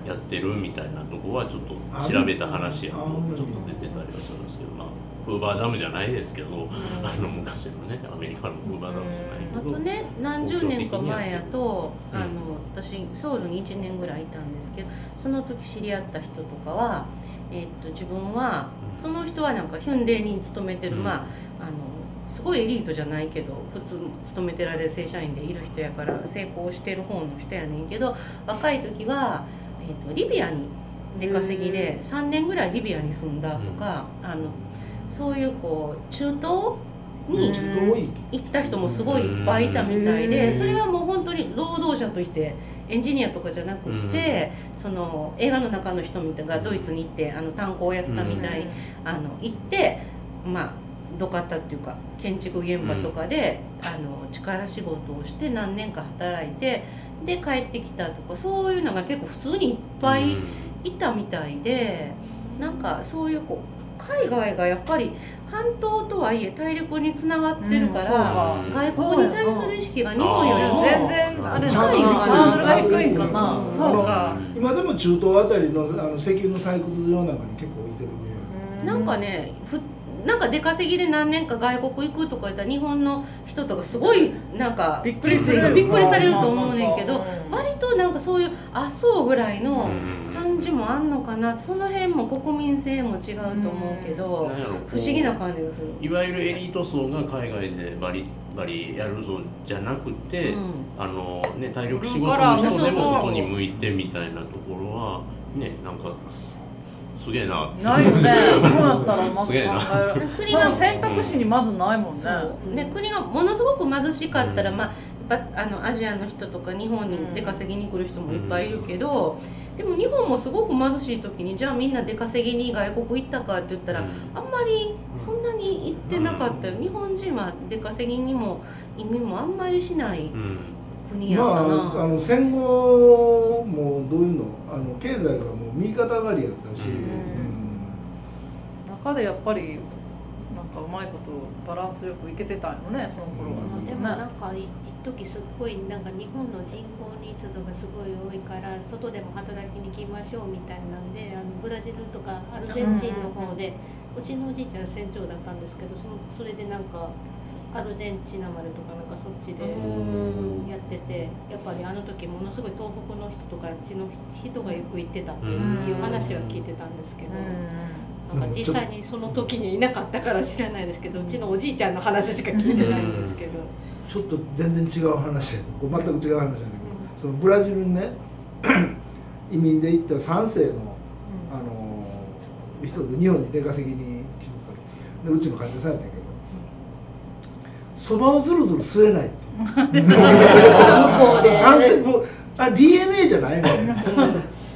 やってるみたいなとこはちょっと調べた話やとちょっと出てたりはするんですけど、まあ、フーバーダムじゃないですけど、あの昔のねアメリカのフーバーダムじゃないけど。あとね何十年か前やとうんあの私ソウルに1年ぐらいいたんですけどその時知り合った人とかは、えーっと自分はその人はなんかヒュンデイに勤めてる、うん。まああのすごいエリートじゃないけど普通勤めてられる正社員でいる人やから成功してる方の人やねんけど若い時は、えーっとリビアに出稼ぎで3年ぐらいリビアに住んだとか、あのそういうこう中東に、行った人もすごいいっぱいいたみたいうん。でそれはもう本当に労働者としてエンジニアとかじゃなくってその映画の中の人みたいがドイツに行ってあの炭鉱をやってたみたいあの行ってまあどかったっていうか建築現場とかであの力仕事をして何年か働いてで帰ってきたとかそういうのが結構普通にいっぱいいたみたいでなんかそういうこう海外がやっぱり半島とはいえ大陸につながってるから、うん外国に対する意識が日本よりも全然あれなハードルが低いんかなうんそうか。今でも中東あたりのあの石油の採掘場なんかに結構置いてるなんかねふなんか出稼ぎで何年か外国行くとか言ったら日本の人とかすごいなんかびっくりする。びっくりされると思うねんけどうん割となんかそういうあそうぐらいのうん感じもあんのかなその辺も国民性も違うと思うけど不思議な感じがする。いわゆるエリート層が海外でバリバリやるぞじゃなくて、うん。あのね、体力仕事の人でも外に向いてみたいなところはねなんかすげえな。ないよね。どうやったらまず考すげえる国が選択肢にまずないもんね。ね、国がものすごく貧しかったら、うん。まあ、やっぱあのアジアの人とか日本に出稼ぎに来る人もいっぱいいるけど、でも日本もすごく貧しい時にじゃあみんな出稼ぎに外国行ったかって言ったら、うん。あんまりそんなに行ってなかったよ、日本人は出稼ぎにも移民もあんまりしないまああの戦後もどういうのあの経済がもう右肩上がりやったし、うん。中でやっぱりなんかうまいことバランスよくいけてたんよねその頃は。ずっとでもなね。んか一時すっごいなんか日本の人口密度がすごい多いから外でも働きに行きましょうみたいなんであのブラジルとかアルゼンチンの方で、うちのおじいちゃん船長だったんですけどそのそれでなんかアルゼンチナ丸とかなんかそっちでうん。やっててやっぱりあの時ものすごい東北の人とかあっちの人がよく行ってたっていう話は聞いてたんですけど。なんか実際にその時にいなかったから知らないですけどうちのおじいちゃんの話しか聞いてないんですけど、ちょっと全然違う話全く違う話なんだけど、そのブラジルにね 移民で行った3世のあの人で日本に出稼ぎに来てたでうちの患者さんやったそばをずるずる吸えない。って向こうで。三世もうあ DNA じゃないの。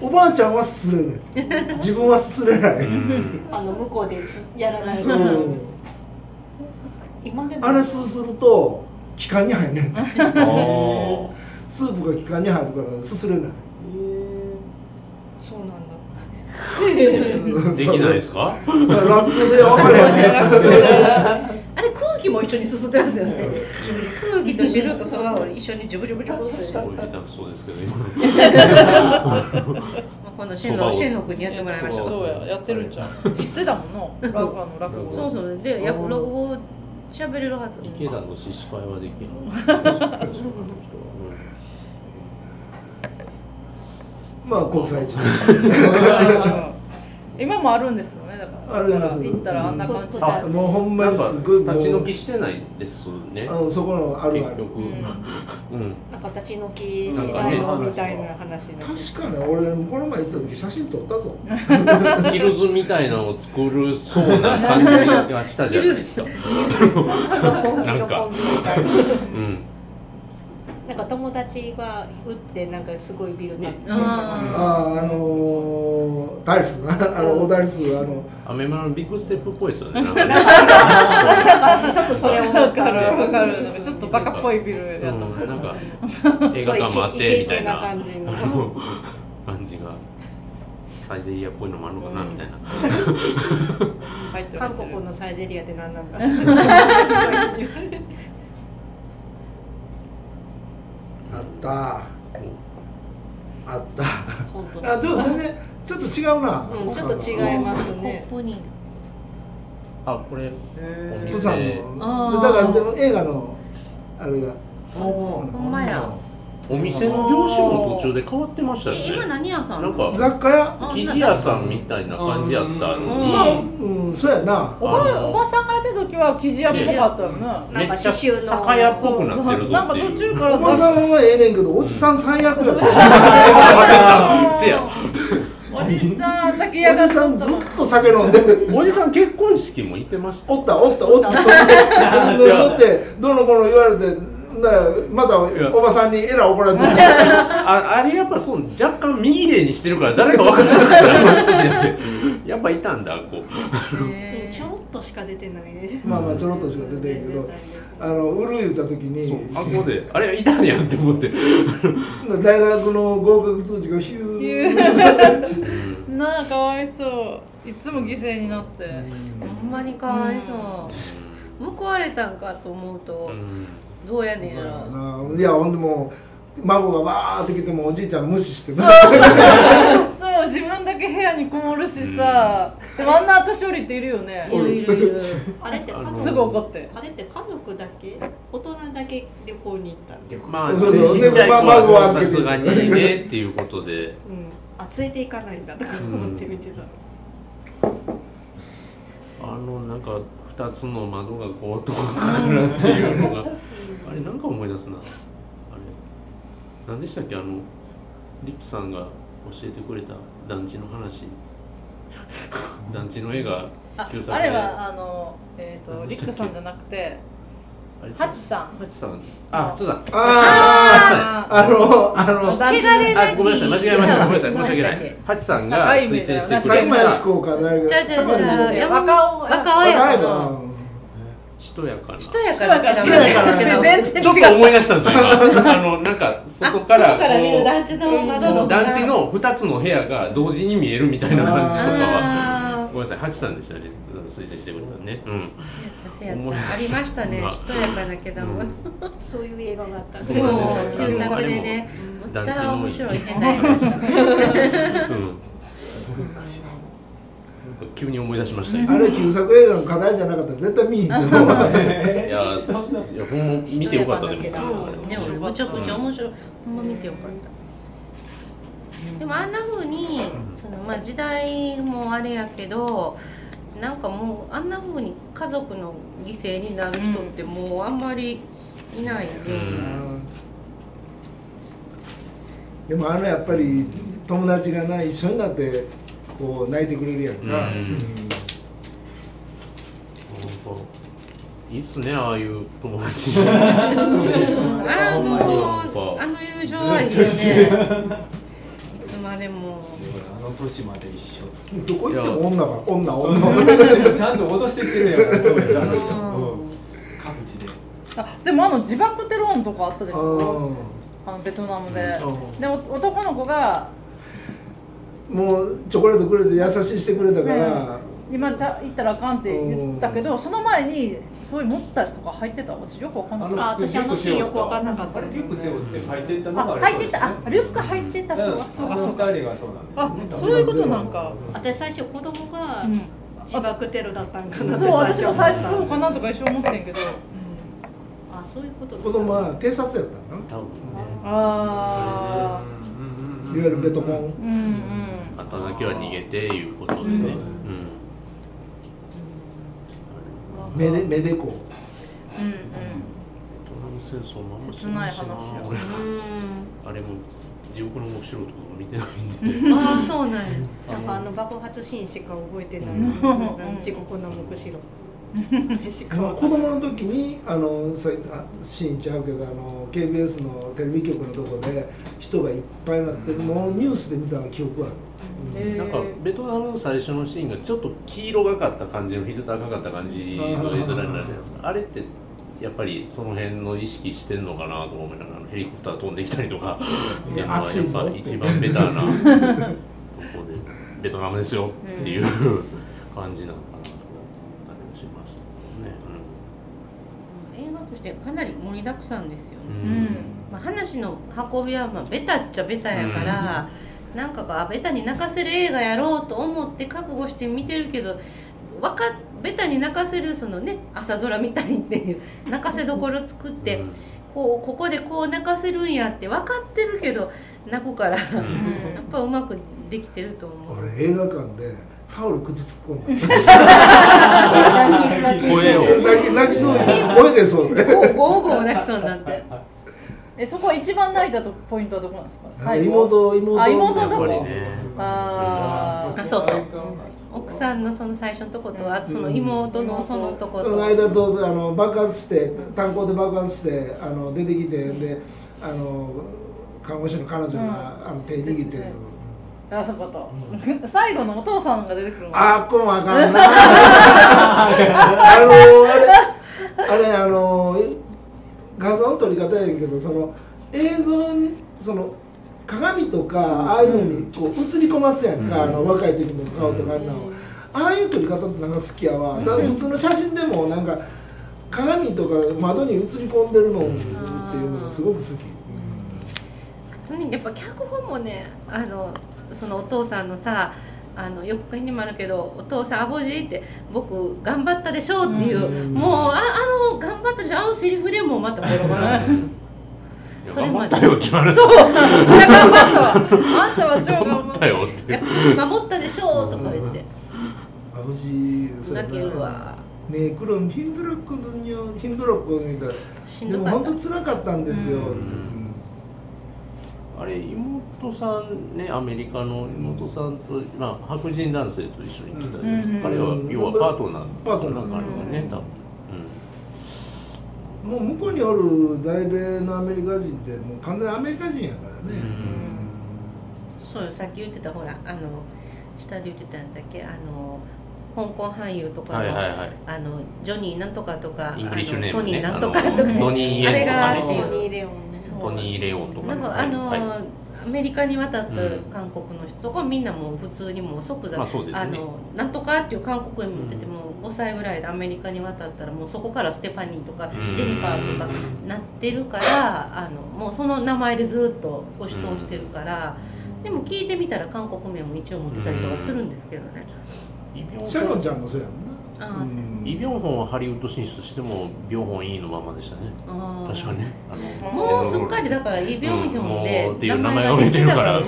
おばあちゃんはすれない。自分はすれない、うん。あの向こうでやらない。と、う。ん今でも。あれすすると気管に入んねんスープが気管に入るからすすれない。そうなんだ。ーできないですか？ラップで分かれへんね 空気も一緒にすすってますよね。空気と汁とそばを一緒にジュブジュブジュブって。そですけど今のまあ今度シェンそばをのシェンの君やってもらいましょう。そうややってるんじゃん言ってたもんの？落語の落語。そうそう。でや落語喋れるはず。池田の獅子会はできるまあ国際中。今もあるんですあります行ったらあんな感じで。あもうほんまなんかにすごい立ち退きしてないですね。あのそこのあるある。結局。うん。うん。なんか立ち退きなんかねしないのみたいな話確かね俺この前行った時写真撮ったぞ。ヒルズみたいなのを作るそうな感じがしたじゃないですか。なんか。うんなんか友達が打ってなんかすごいビル建ってうん。あああのー、ダイス。なあのオダリスあの。アメマのビッグステップっぽいですよね。ちょっとそれをわかるわかる。なんかちょっとバカっぽいビルやったうんなんか 映画館もあってみたいな。感じの。感じがサイゼリアっぽいのもあるのかなみたいな。韓国のサイゼリアって何なんだすごい気になるあった。あった。あでも全然ちょっと違うな、うんちょっと違いますね。ここにあこれおえ店。プサンあー。のだから映画のあれが。ほんまやお店の業種も途中で変わってましたよえ今ね何屋さん？なんか雑貨屋？あ生地屋さんみたいな感じやったの。うん。にまあうんそうやな。おばおばさんがやってた時は生地屋っぽかったよねめっちゃ酒屋っぽくなってるぞなんか途中からおばさんはええねんけどおじさん最悪やったせやおじさんだけお嫌がっじさんとずっと酒飲んでる。おじさん結婚式も行ってました。おったおったおった。だって どの子の言われてだからまたおばさんにえらい怒られてる。ああれやっぱそう若干右霊にしてるから誰か分からなくなってやっぱいたんだこう。へーちょろっとしか出てないね。まあまあちょろっとしか出てんけどあの売る言った時に。あここであれいたんやって思って、大学の合格通知がヒュー。うんなあかわいそう。いつも犠牲になって。ほんまにかわいそう。報われたんかと思うとうんどうやねんやろ。いやほんでもう孫がバーって来てもおじいちゃん無視して そう自分だけ部屋にこもるしさ、でもあんな年寄りっているよね。いるいるいる。あれってすぐ怒って。あれって家族だけ大人だけ旅行に行ったまあそうそう。ちっちゃい子でまあ孫ははさすがにねっていうことで。うん。あついていかないんだとか思って見てた、あのなんか2つの窓がこうとかからっていうのがあれなんか思い出すな。あれ。何でしたっけ？あのリップさんが教えてくれた団地の話。団地の絵がああれはあのえっ、とリックさんじゃなくてハチさん。ハチさん。あそうだ。あああのあのあごめんなさい。間違えました。ごめんなさい。申し訳ない。ハチさんが推薦してくれた。若尾若尾やしとやかな。しとやかなしとやかな。全然違う。ちょっと思い出したんですよ。今 あのなんかそこから外から見るこ団地の窓のう団地の2つの部屋が同時に見えるみたいな感じとかは。あごめんなさいハチさんでしたね。推薦してくれたね。うん。ありましたね。まあしとやかなけども、うん。そういう映画があったんそうそうだね。旧作でね。めっちゃ面白い。変な映画でしたうん急に思い出しましたよ。あれ旧作映画の課題じゃなかったら絶対見に行ってもいやいやほんま見てよかったでも。でもめちゃくちゃ面白い。ほんま見てよかった。でもあんな風にそのまあ時代もあれやけどなんかもうあんな風に家族の犠牲になる人ってもうあんまりいないよね、うん。でもあのやっぱり友達がな一緒になってこう泣いてくれるやんか、うん。うん。いいっすねああいう友達。ああもうあの友情はいいよね。いつまでも。あの年まで一緒どこ行っても女が女女ちゃんと脅してきてるやんそうですあの人、う各地であでもあの自爆テロ音とかあったでしうょんあのベトナムでうんでお男の子。がもうチョコレートくれて優しいしてくれたから、今じゃ行ったらあかんって言ったけどその前にそういう持った人が入ってた私よくわかんない。あ私あのシーンよく分かんなかった。あれリュック背負って。入ってたのがあ入ってた。あリュック入ってたそうかそうか。二人がそうなんですあそういうことなんか。私最初子供がうん。自爆テロだったんかなってそう私も最初そうかなとか一瞬思ってんけど。あそういうこと子供は偵察やったのか多分ね。あないわゆるベトコン。あうんうん。あっただけは逃げていうことでね、うん。うん。メデメデコう。んうん。ベトナム戦争もあんま知切ないらな。いしな話や俺。うん。あれも地獄の黙示録とか見てないんで。ああそうなんや。なんかあの爆発シーンしか覚えてない、うん。地獄の目視録まあ、子供の時にあのさあシーンちゃうけどあの KBS のテレビ局のとこで人がいっぱいになってるのをニュースで見た記憶はある、へー。なんかベトナムの最初のシーンがちょっと黄色がかった感じのフィルターがかった感じの絵面になるじゃないですか。あれってやっぱりその辺の意識してんのかなと思いながらヘリコプター飛んできたりとか。っていうのはやっぱ一番ベターな とこでベトナムですよっていう感じなのかなと思ったりもしましたね。映画としてかなり盛りだくさんですよね、うん。うんまあ、話の運びはまあベタっちゃベタやから、なんかこうあベタに泣かせる映画やろうと思って覚悟して見てるけどわかベタに泣かせるそのね朝ドラみたいっていう 泣かせどころ作って、うん。こうここでこう泣かせるんやって分かってるけど泣くから、やっぱうまくできてると思う。俺映画館でタオル口突っ込ん 声を。だ泣き泣きそうに声でそうね。ゴーゴー泣きそうになって。えそこ一番泣いたとポイントはどこなんですか？最後妹妹。あ妹のとこ？やっぱりね。あー。あそうそう。奥さんのその最初のとことはその妹のそのとこそのと。間とあの爆発して炭鉱で爆発してあの出てきてであの看護師の彼女が、うん。あの手握ってるあそこと、最後のお父さんが出てくるの？あっこもあかんな あのあれあれあの画像の撮り方やねんけどその映像にその鏡とかああいうのにこう映り込ますやんか、あの若い時の顔とかあんなの。ああいう撮り方ってなんか好きやわ。だ普通の写真でもなんか鏡とか窓に映り込んでるのっていうのがすごく好き、普通にやっぱ脚本もねあのそのお父さんのさあの予告編にもあるけど「お父さんアボジー」って「僕頑張ったでしょ」っていう、うんもうああの頑張ったでしょあのセリフでもうまたボロボロいやそれまで頑張ったよって言われてそういや頑張ったわあんたは超頑頑張っ張ったたよっていや守ったでしょとか言ってアブジそうやな泣けるわ 네 그럼 힘들었거든요 힘들었거든요 しんでもどかった本当辛かったんですよ、うん あれ妹さんねアメリカの妹さんと、まあ、白人男性と一緒に来たんです、うん彼は要はパートナーパートナー。彼がね多分、もう向こうにおる在米のアメリカ人ってもう完全にアメリカ人やからね、そうよさっき言ってたほらあの下で言ってたんだっけあの香港俳優とうん、かの、はいはいはい。あのジョニーなんとかとかトニーなんとかとかあれがあるっていうねトニー・レオンねそうとか。ねなんかあの、はい。アメリカに渡ったうん。韓国の人とかみんなもう普通にもう即座、まあね。あのなんとかっていう韓国に持ってても5歳ぐらいでアメリカに渡ったらもうそこからステファニーとかうん。ジェニファーとかなってるからあのもうその名前でずっと押し通してるから、でも聞いてみたら韓国名も一応持ってたりとかするんですけどね。シャロンちゃんもそうやもんイ・ビョンホンはハリウッド進出してもビョンホンいいのままでしたね。確かね。あのもうすっかりだからイ・ビョンヒョンでっていう名前が出てたから。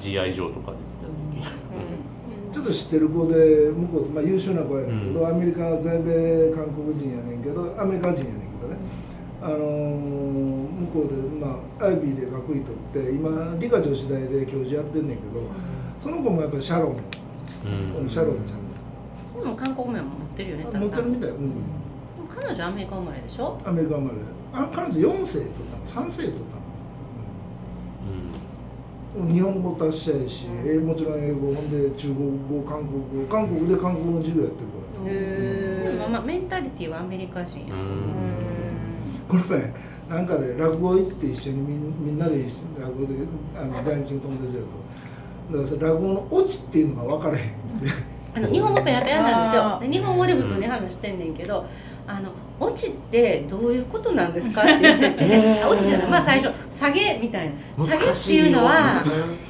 GI 上とかでちょっと知ってる子で向こう、まあ、優秀な子やねんけど、うん。アメリカ在米韓国人やねんけどアメリカ人やねんけどね、あのー向こうで、まあ、アイビーで学位取って今理科女子大で教授やってんねんけどその子もやっぱりシャロン、うん。シャロンちゃんでも韓国名も持ってるよね。あ持ってるみたい、うん、彼女アメリカ生まれでしょ？アメリカ生まれ。あ彼女4世取ったの3世取ったの日本語達者やし、えもちろん英語ほんで中国語韓国語。韓国で韓国語の授業やってるから。でもまあメンタリティはアメリカ人。や、うん。この前なんかで落語行って一緒にみんみんなで一緒に落語であの在日の友達やと。だからさ落語のオチっていうのが分からへんあの日本語ペラペラなんですよ。で日本語で普通に話してんねんけどあのオチってどういうことなんですかって言って。て、えー。あオチじゃない。まあ最初下げみたいな。下げっていうのは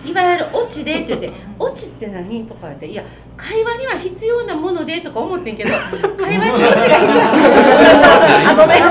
いわゆるオチでって言って「オチって何?」とか言って「いや会話には必要なもので」とか思ってんけど会話にオチが必要あごめん。あ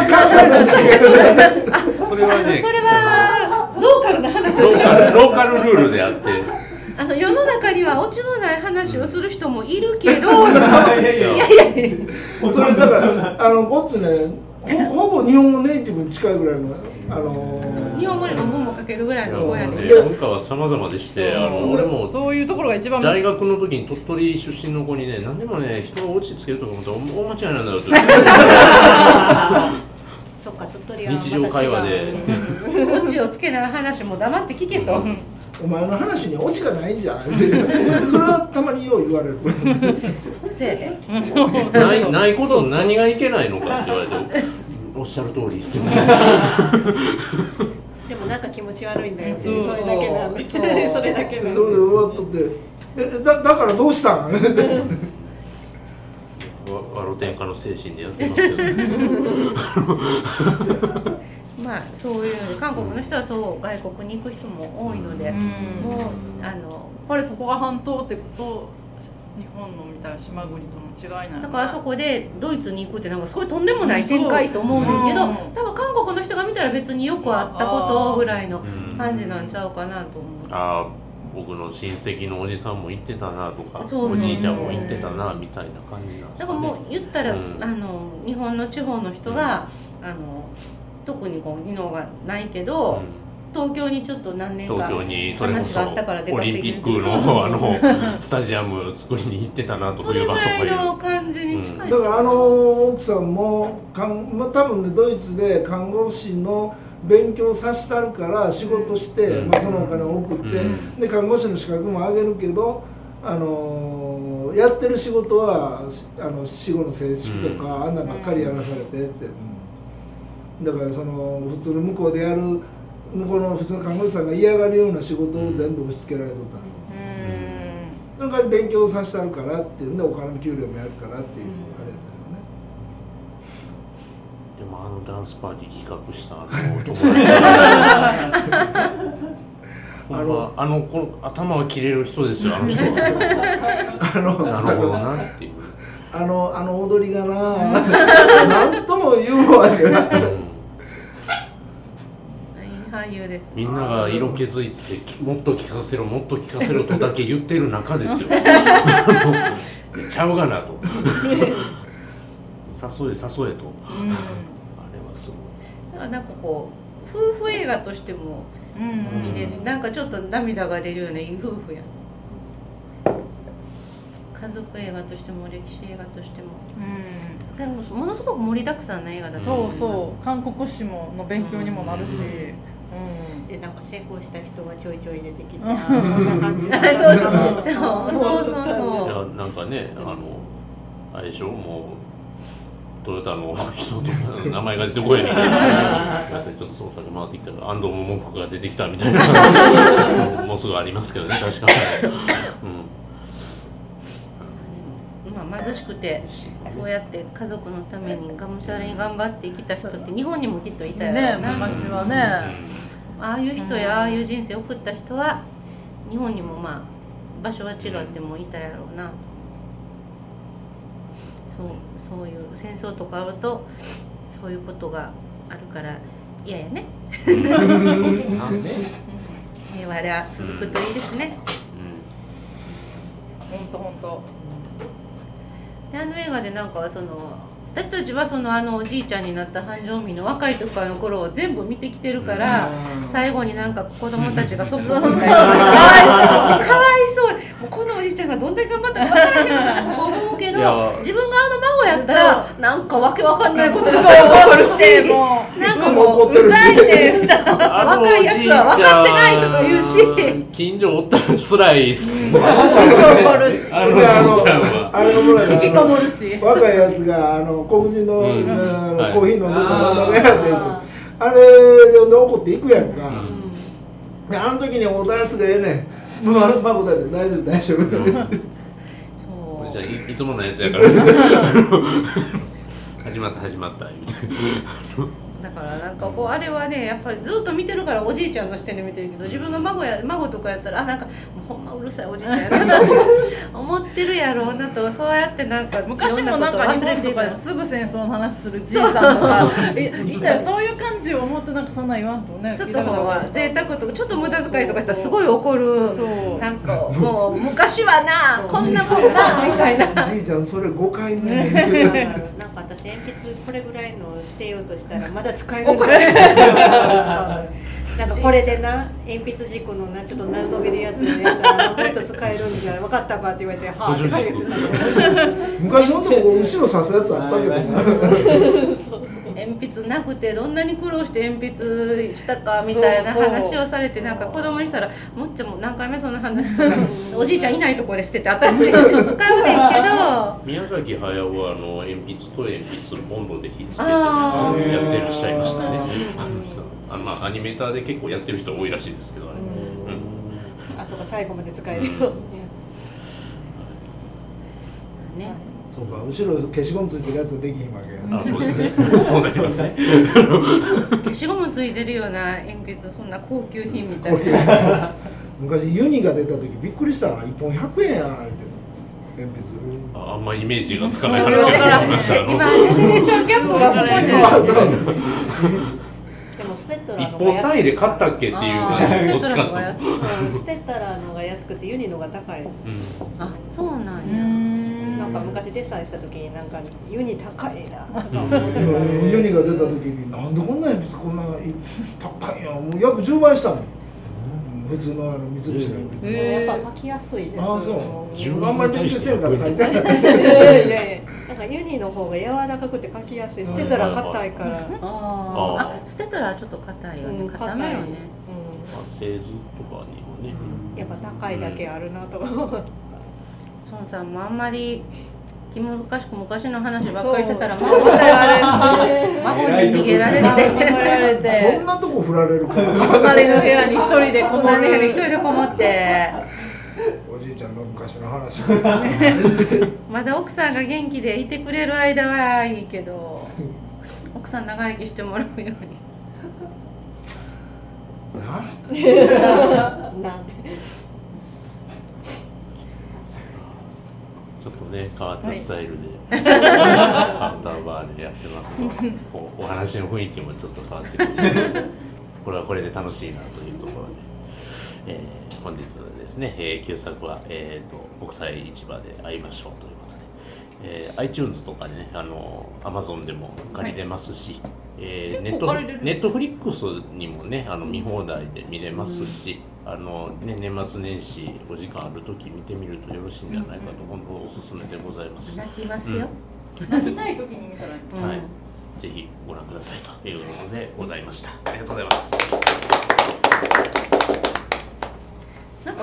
それはねあのそれはローカルな話をローしよう。カルローカルルールであってあの世の中にはオチのない話をする人もいるけど、い いやいやいや。やいやいやそれだからあのゴッツねほ ほぼ日本語ネイティブに近いぐらいのあの日本語にも文も書けるぐらいの子やね文化は様々でしてあの俺もそういうところが一番。大学の時に鳥取出身の子にね何でもね人がオチつけるとか思ったら大間違いなんだよってそっか鳥取は日常会話で。違う オチをつけない話も黙って聞けと。お前の話にオチがないんじゃんそれはたまによう言われる。ないないこと何がいけないのかって言われておっしゃる通り でもなんか気持ち悪いんだよね。それだけなんで。す それだけなんそれで終わっとって。えだだからどうしたん？わわろ天下の精神でやってますけどまあそういう韓国の人はそう外国に行く人も多いので、うん。もうあのやっぱりそこが半島ってこと日本のみたいな島国との違いないのだからあそこでドイツに行くってなんかすごいとんでもない展開と思うねんけど、うん。多分韓国の人が見たら別によくあったことぐらいのうん感じなんちゃうかなと思う。ああ僕の親戚のおじさんも行ってたなとかそうおじいちゃんも行ってたなみたいな感じなんですかね。だからもう言ったら、うん。あの日本の地方の人が、あの特にこう技能がないけど、東京にちょっと何年か東京にそれこそ話があったから出オリンピックの あのスタジアム作りに行ってたなと冬場とかいう感じに近い、だからあの奥さんもかん、まあ、多分ねドイツで看護師の勉強させてあるから仕事して、うん。まあ、そのお金を送って、うん。で看護師の資格も上げるけど、あのーやってる仕事はしあの死後の正式とか、あんなんばっかりやらされてって、うんだからその普通の向こうでやる向こうの普通の看護師さんが嫌がるような仕事を全部押し付けられとったの。うんそれから勉強させてあるからっていうんでお金の給料もやるからっていうあれだよね。でもあのダンスパーティー企画したあの友達ほんまあのこの頭が切れる人ですよあの人はあのなるほどなっていう、あのあの踊りがな、なんとも言うわけな。うん俳優です。みんなが色気づいてきもっと聞かせろもっと聞かせろとだけ言ってる中ですよ。ちゃうがなと。誘え誘えと。あれはすごいだからなんかこう夫婦映画としてもうん見れる、うん。なんかちょっと涙が出るようないい夫婦や家族映画としても歴史映画としても。うん。でもものすごく盛りだくさんな映画だと思いそうますそう。韓国史もの勉強にもなるし、うんうんでなんか成功した人がちょいちょい出てきてうんな感じあそうそうそうそうそうそういやなんかねあのあれでしょもうトヨタの人とか名前が出てこないねんけどごめんなちょっとその先回ってきたら安藤桃子が出てきたみたいな。もうすぐありますけどね確かに、まあ、貧しくてそうやって家族のためにがむしゃらに頑張ってきた人って日本にもきっといたねやろうな、昔はね、ああいう人やああいう人生を送った人は日本にもまあ場所は違ってもいたやろうなとそうそういう戦争とかあるとそういうことがあるから嫌やねうんうんそうですね、平和が続くといいですね、うほんとほんとであの映画でなんかその私たちはそのあのおじいちゃんになった繁盛民の若い時からの頃を全部見てきてるから、最後になんか子供たちがそっぽ向いたりとかかわいそう かわいそうもうこのおじいちゃんがどんだけ頑張ったか分からへんのかなとか思うけど自分があの孫やったらなんかわけわかんないことがそう起こるしでもなんかももううざいねみたいな若いやつは分かってないとか言うし。近所おったら辛いっす、怒るし。あのであのじいちゃんは。引きこもるし。若いやつがあの黒人の,、うん。コーヒー飲んでたあーらダメやって。あれで怒っていくやんか、うん。であの時におだすがええねん。ま孫だって大丈夫大丈夫、じゃあいいつものやつやから 始まった始まったみたいだからなんかこうあれはねやっぱりずっと見てるからおじいちゃんの視点で見てるけど自分が孫や孫とかやったらあなんかもうほんまうるさいおじいちゃんやなと 思ってるやろうなとそうやってなんか昔もなんか日本とかでもすすぐ戦争の話するじいさんとかいいたよそういう感30をもっとなんかそんなん言わんとねちょっとほんま贅沢とかちょっと無駄遣いとかしたらすごいそ怒る。う。なんかもう昔はなこんなもんな みたいな。じいちゃんそれ5回目なんか私鉛筆これぐらいの捨てようとしたらまだ使えるんなんかこれでな鉛筆軸のなちょっとな伸びるやつでやったらもっと使えるんじゃない分かったかって言われてはあって言ってた昔のとこ後ろ刺すやつあったけどな鉛筆なくてどんなに苦労して鉛筆したかみたいな話をされてなんか子供にしたらもっちゃんも何回目その話 おじいちゃんいないとこで捨てて新しいの使うねんけど。宮崎駿はあの鉛筆と鉛筆ボンドで火つけて、ね、やってらっしゃいましたね。うんあのまあ、アニメーターで結構やってる人多いらしいですけどね、あそうか最後まで使えるよ、ねそうか。後ろ消しゴムついてるやつできひんわけあそうですね。そうなりますね。消しゴムついてるような鉛筆そんな高級品みたいな。昔ユニが出た時びっくりした1本100円やんって。鉛筆。ああんまイメージがつか今ない話が出てきました。ジェネレーションギャップがここででもステッドラ一本単位で買ったっけっていう。あ感じーどっちかっつうステッドラーの方が安いうん。ステッドラーのが安くてユニのが高い。うん。あそうなんうやんなんか昔デッサンした時になんかユニ高いな。ユニが出た時になんでこんな鉛筆こんな高いん。やもう約10倍したもん。普通のあの三菱の鉛筆へやっぱ書きやすいです。ああそう。10あんまり勉強してるから書いてないいやいや。なんかユニの方が柔らかくて書きやすい。ステッドラー硬いから、ああステッドラーはちょっと硬いよね。うん硬めよね。まあ製図とかにもね、うん、やっぱ高いだけあるなとか思って孫さんもあんまり気難しく昔の話ばっかりしてたら孫に逃げられあて。守られそてんなとこ振られるから隣の部屋に一人でこも隣の部屋にる一人でこもって。おじいちゃんの昔の話。まだ奥さんが元気でいてくれる間はいいけど 奥さん長生きしてもらうように。ななんてちょっとね変わったスタイルで、カウンターバーでやってますとこうお話の雰囲気もちょっと変わってくるこれはこれで楽しいなというところで、えー本日ですね、えー旧作は、えー、と国際市場で会いましょうということで、えー iTunes とかでねあの Amazon でも借りれますし、えーネットネットフリックスにもねあの見放題で見れますし、あのね、年末年始お時間ある時見てみるとよろしいんじゃないかと、本当おすすめでございます。泣きますよ、泣きたい時に見たらうんはい、ぜひご覧くださいということでございました。ありがとうございます。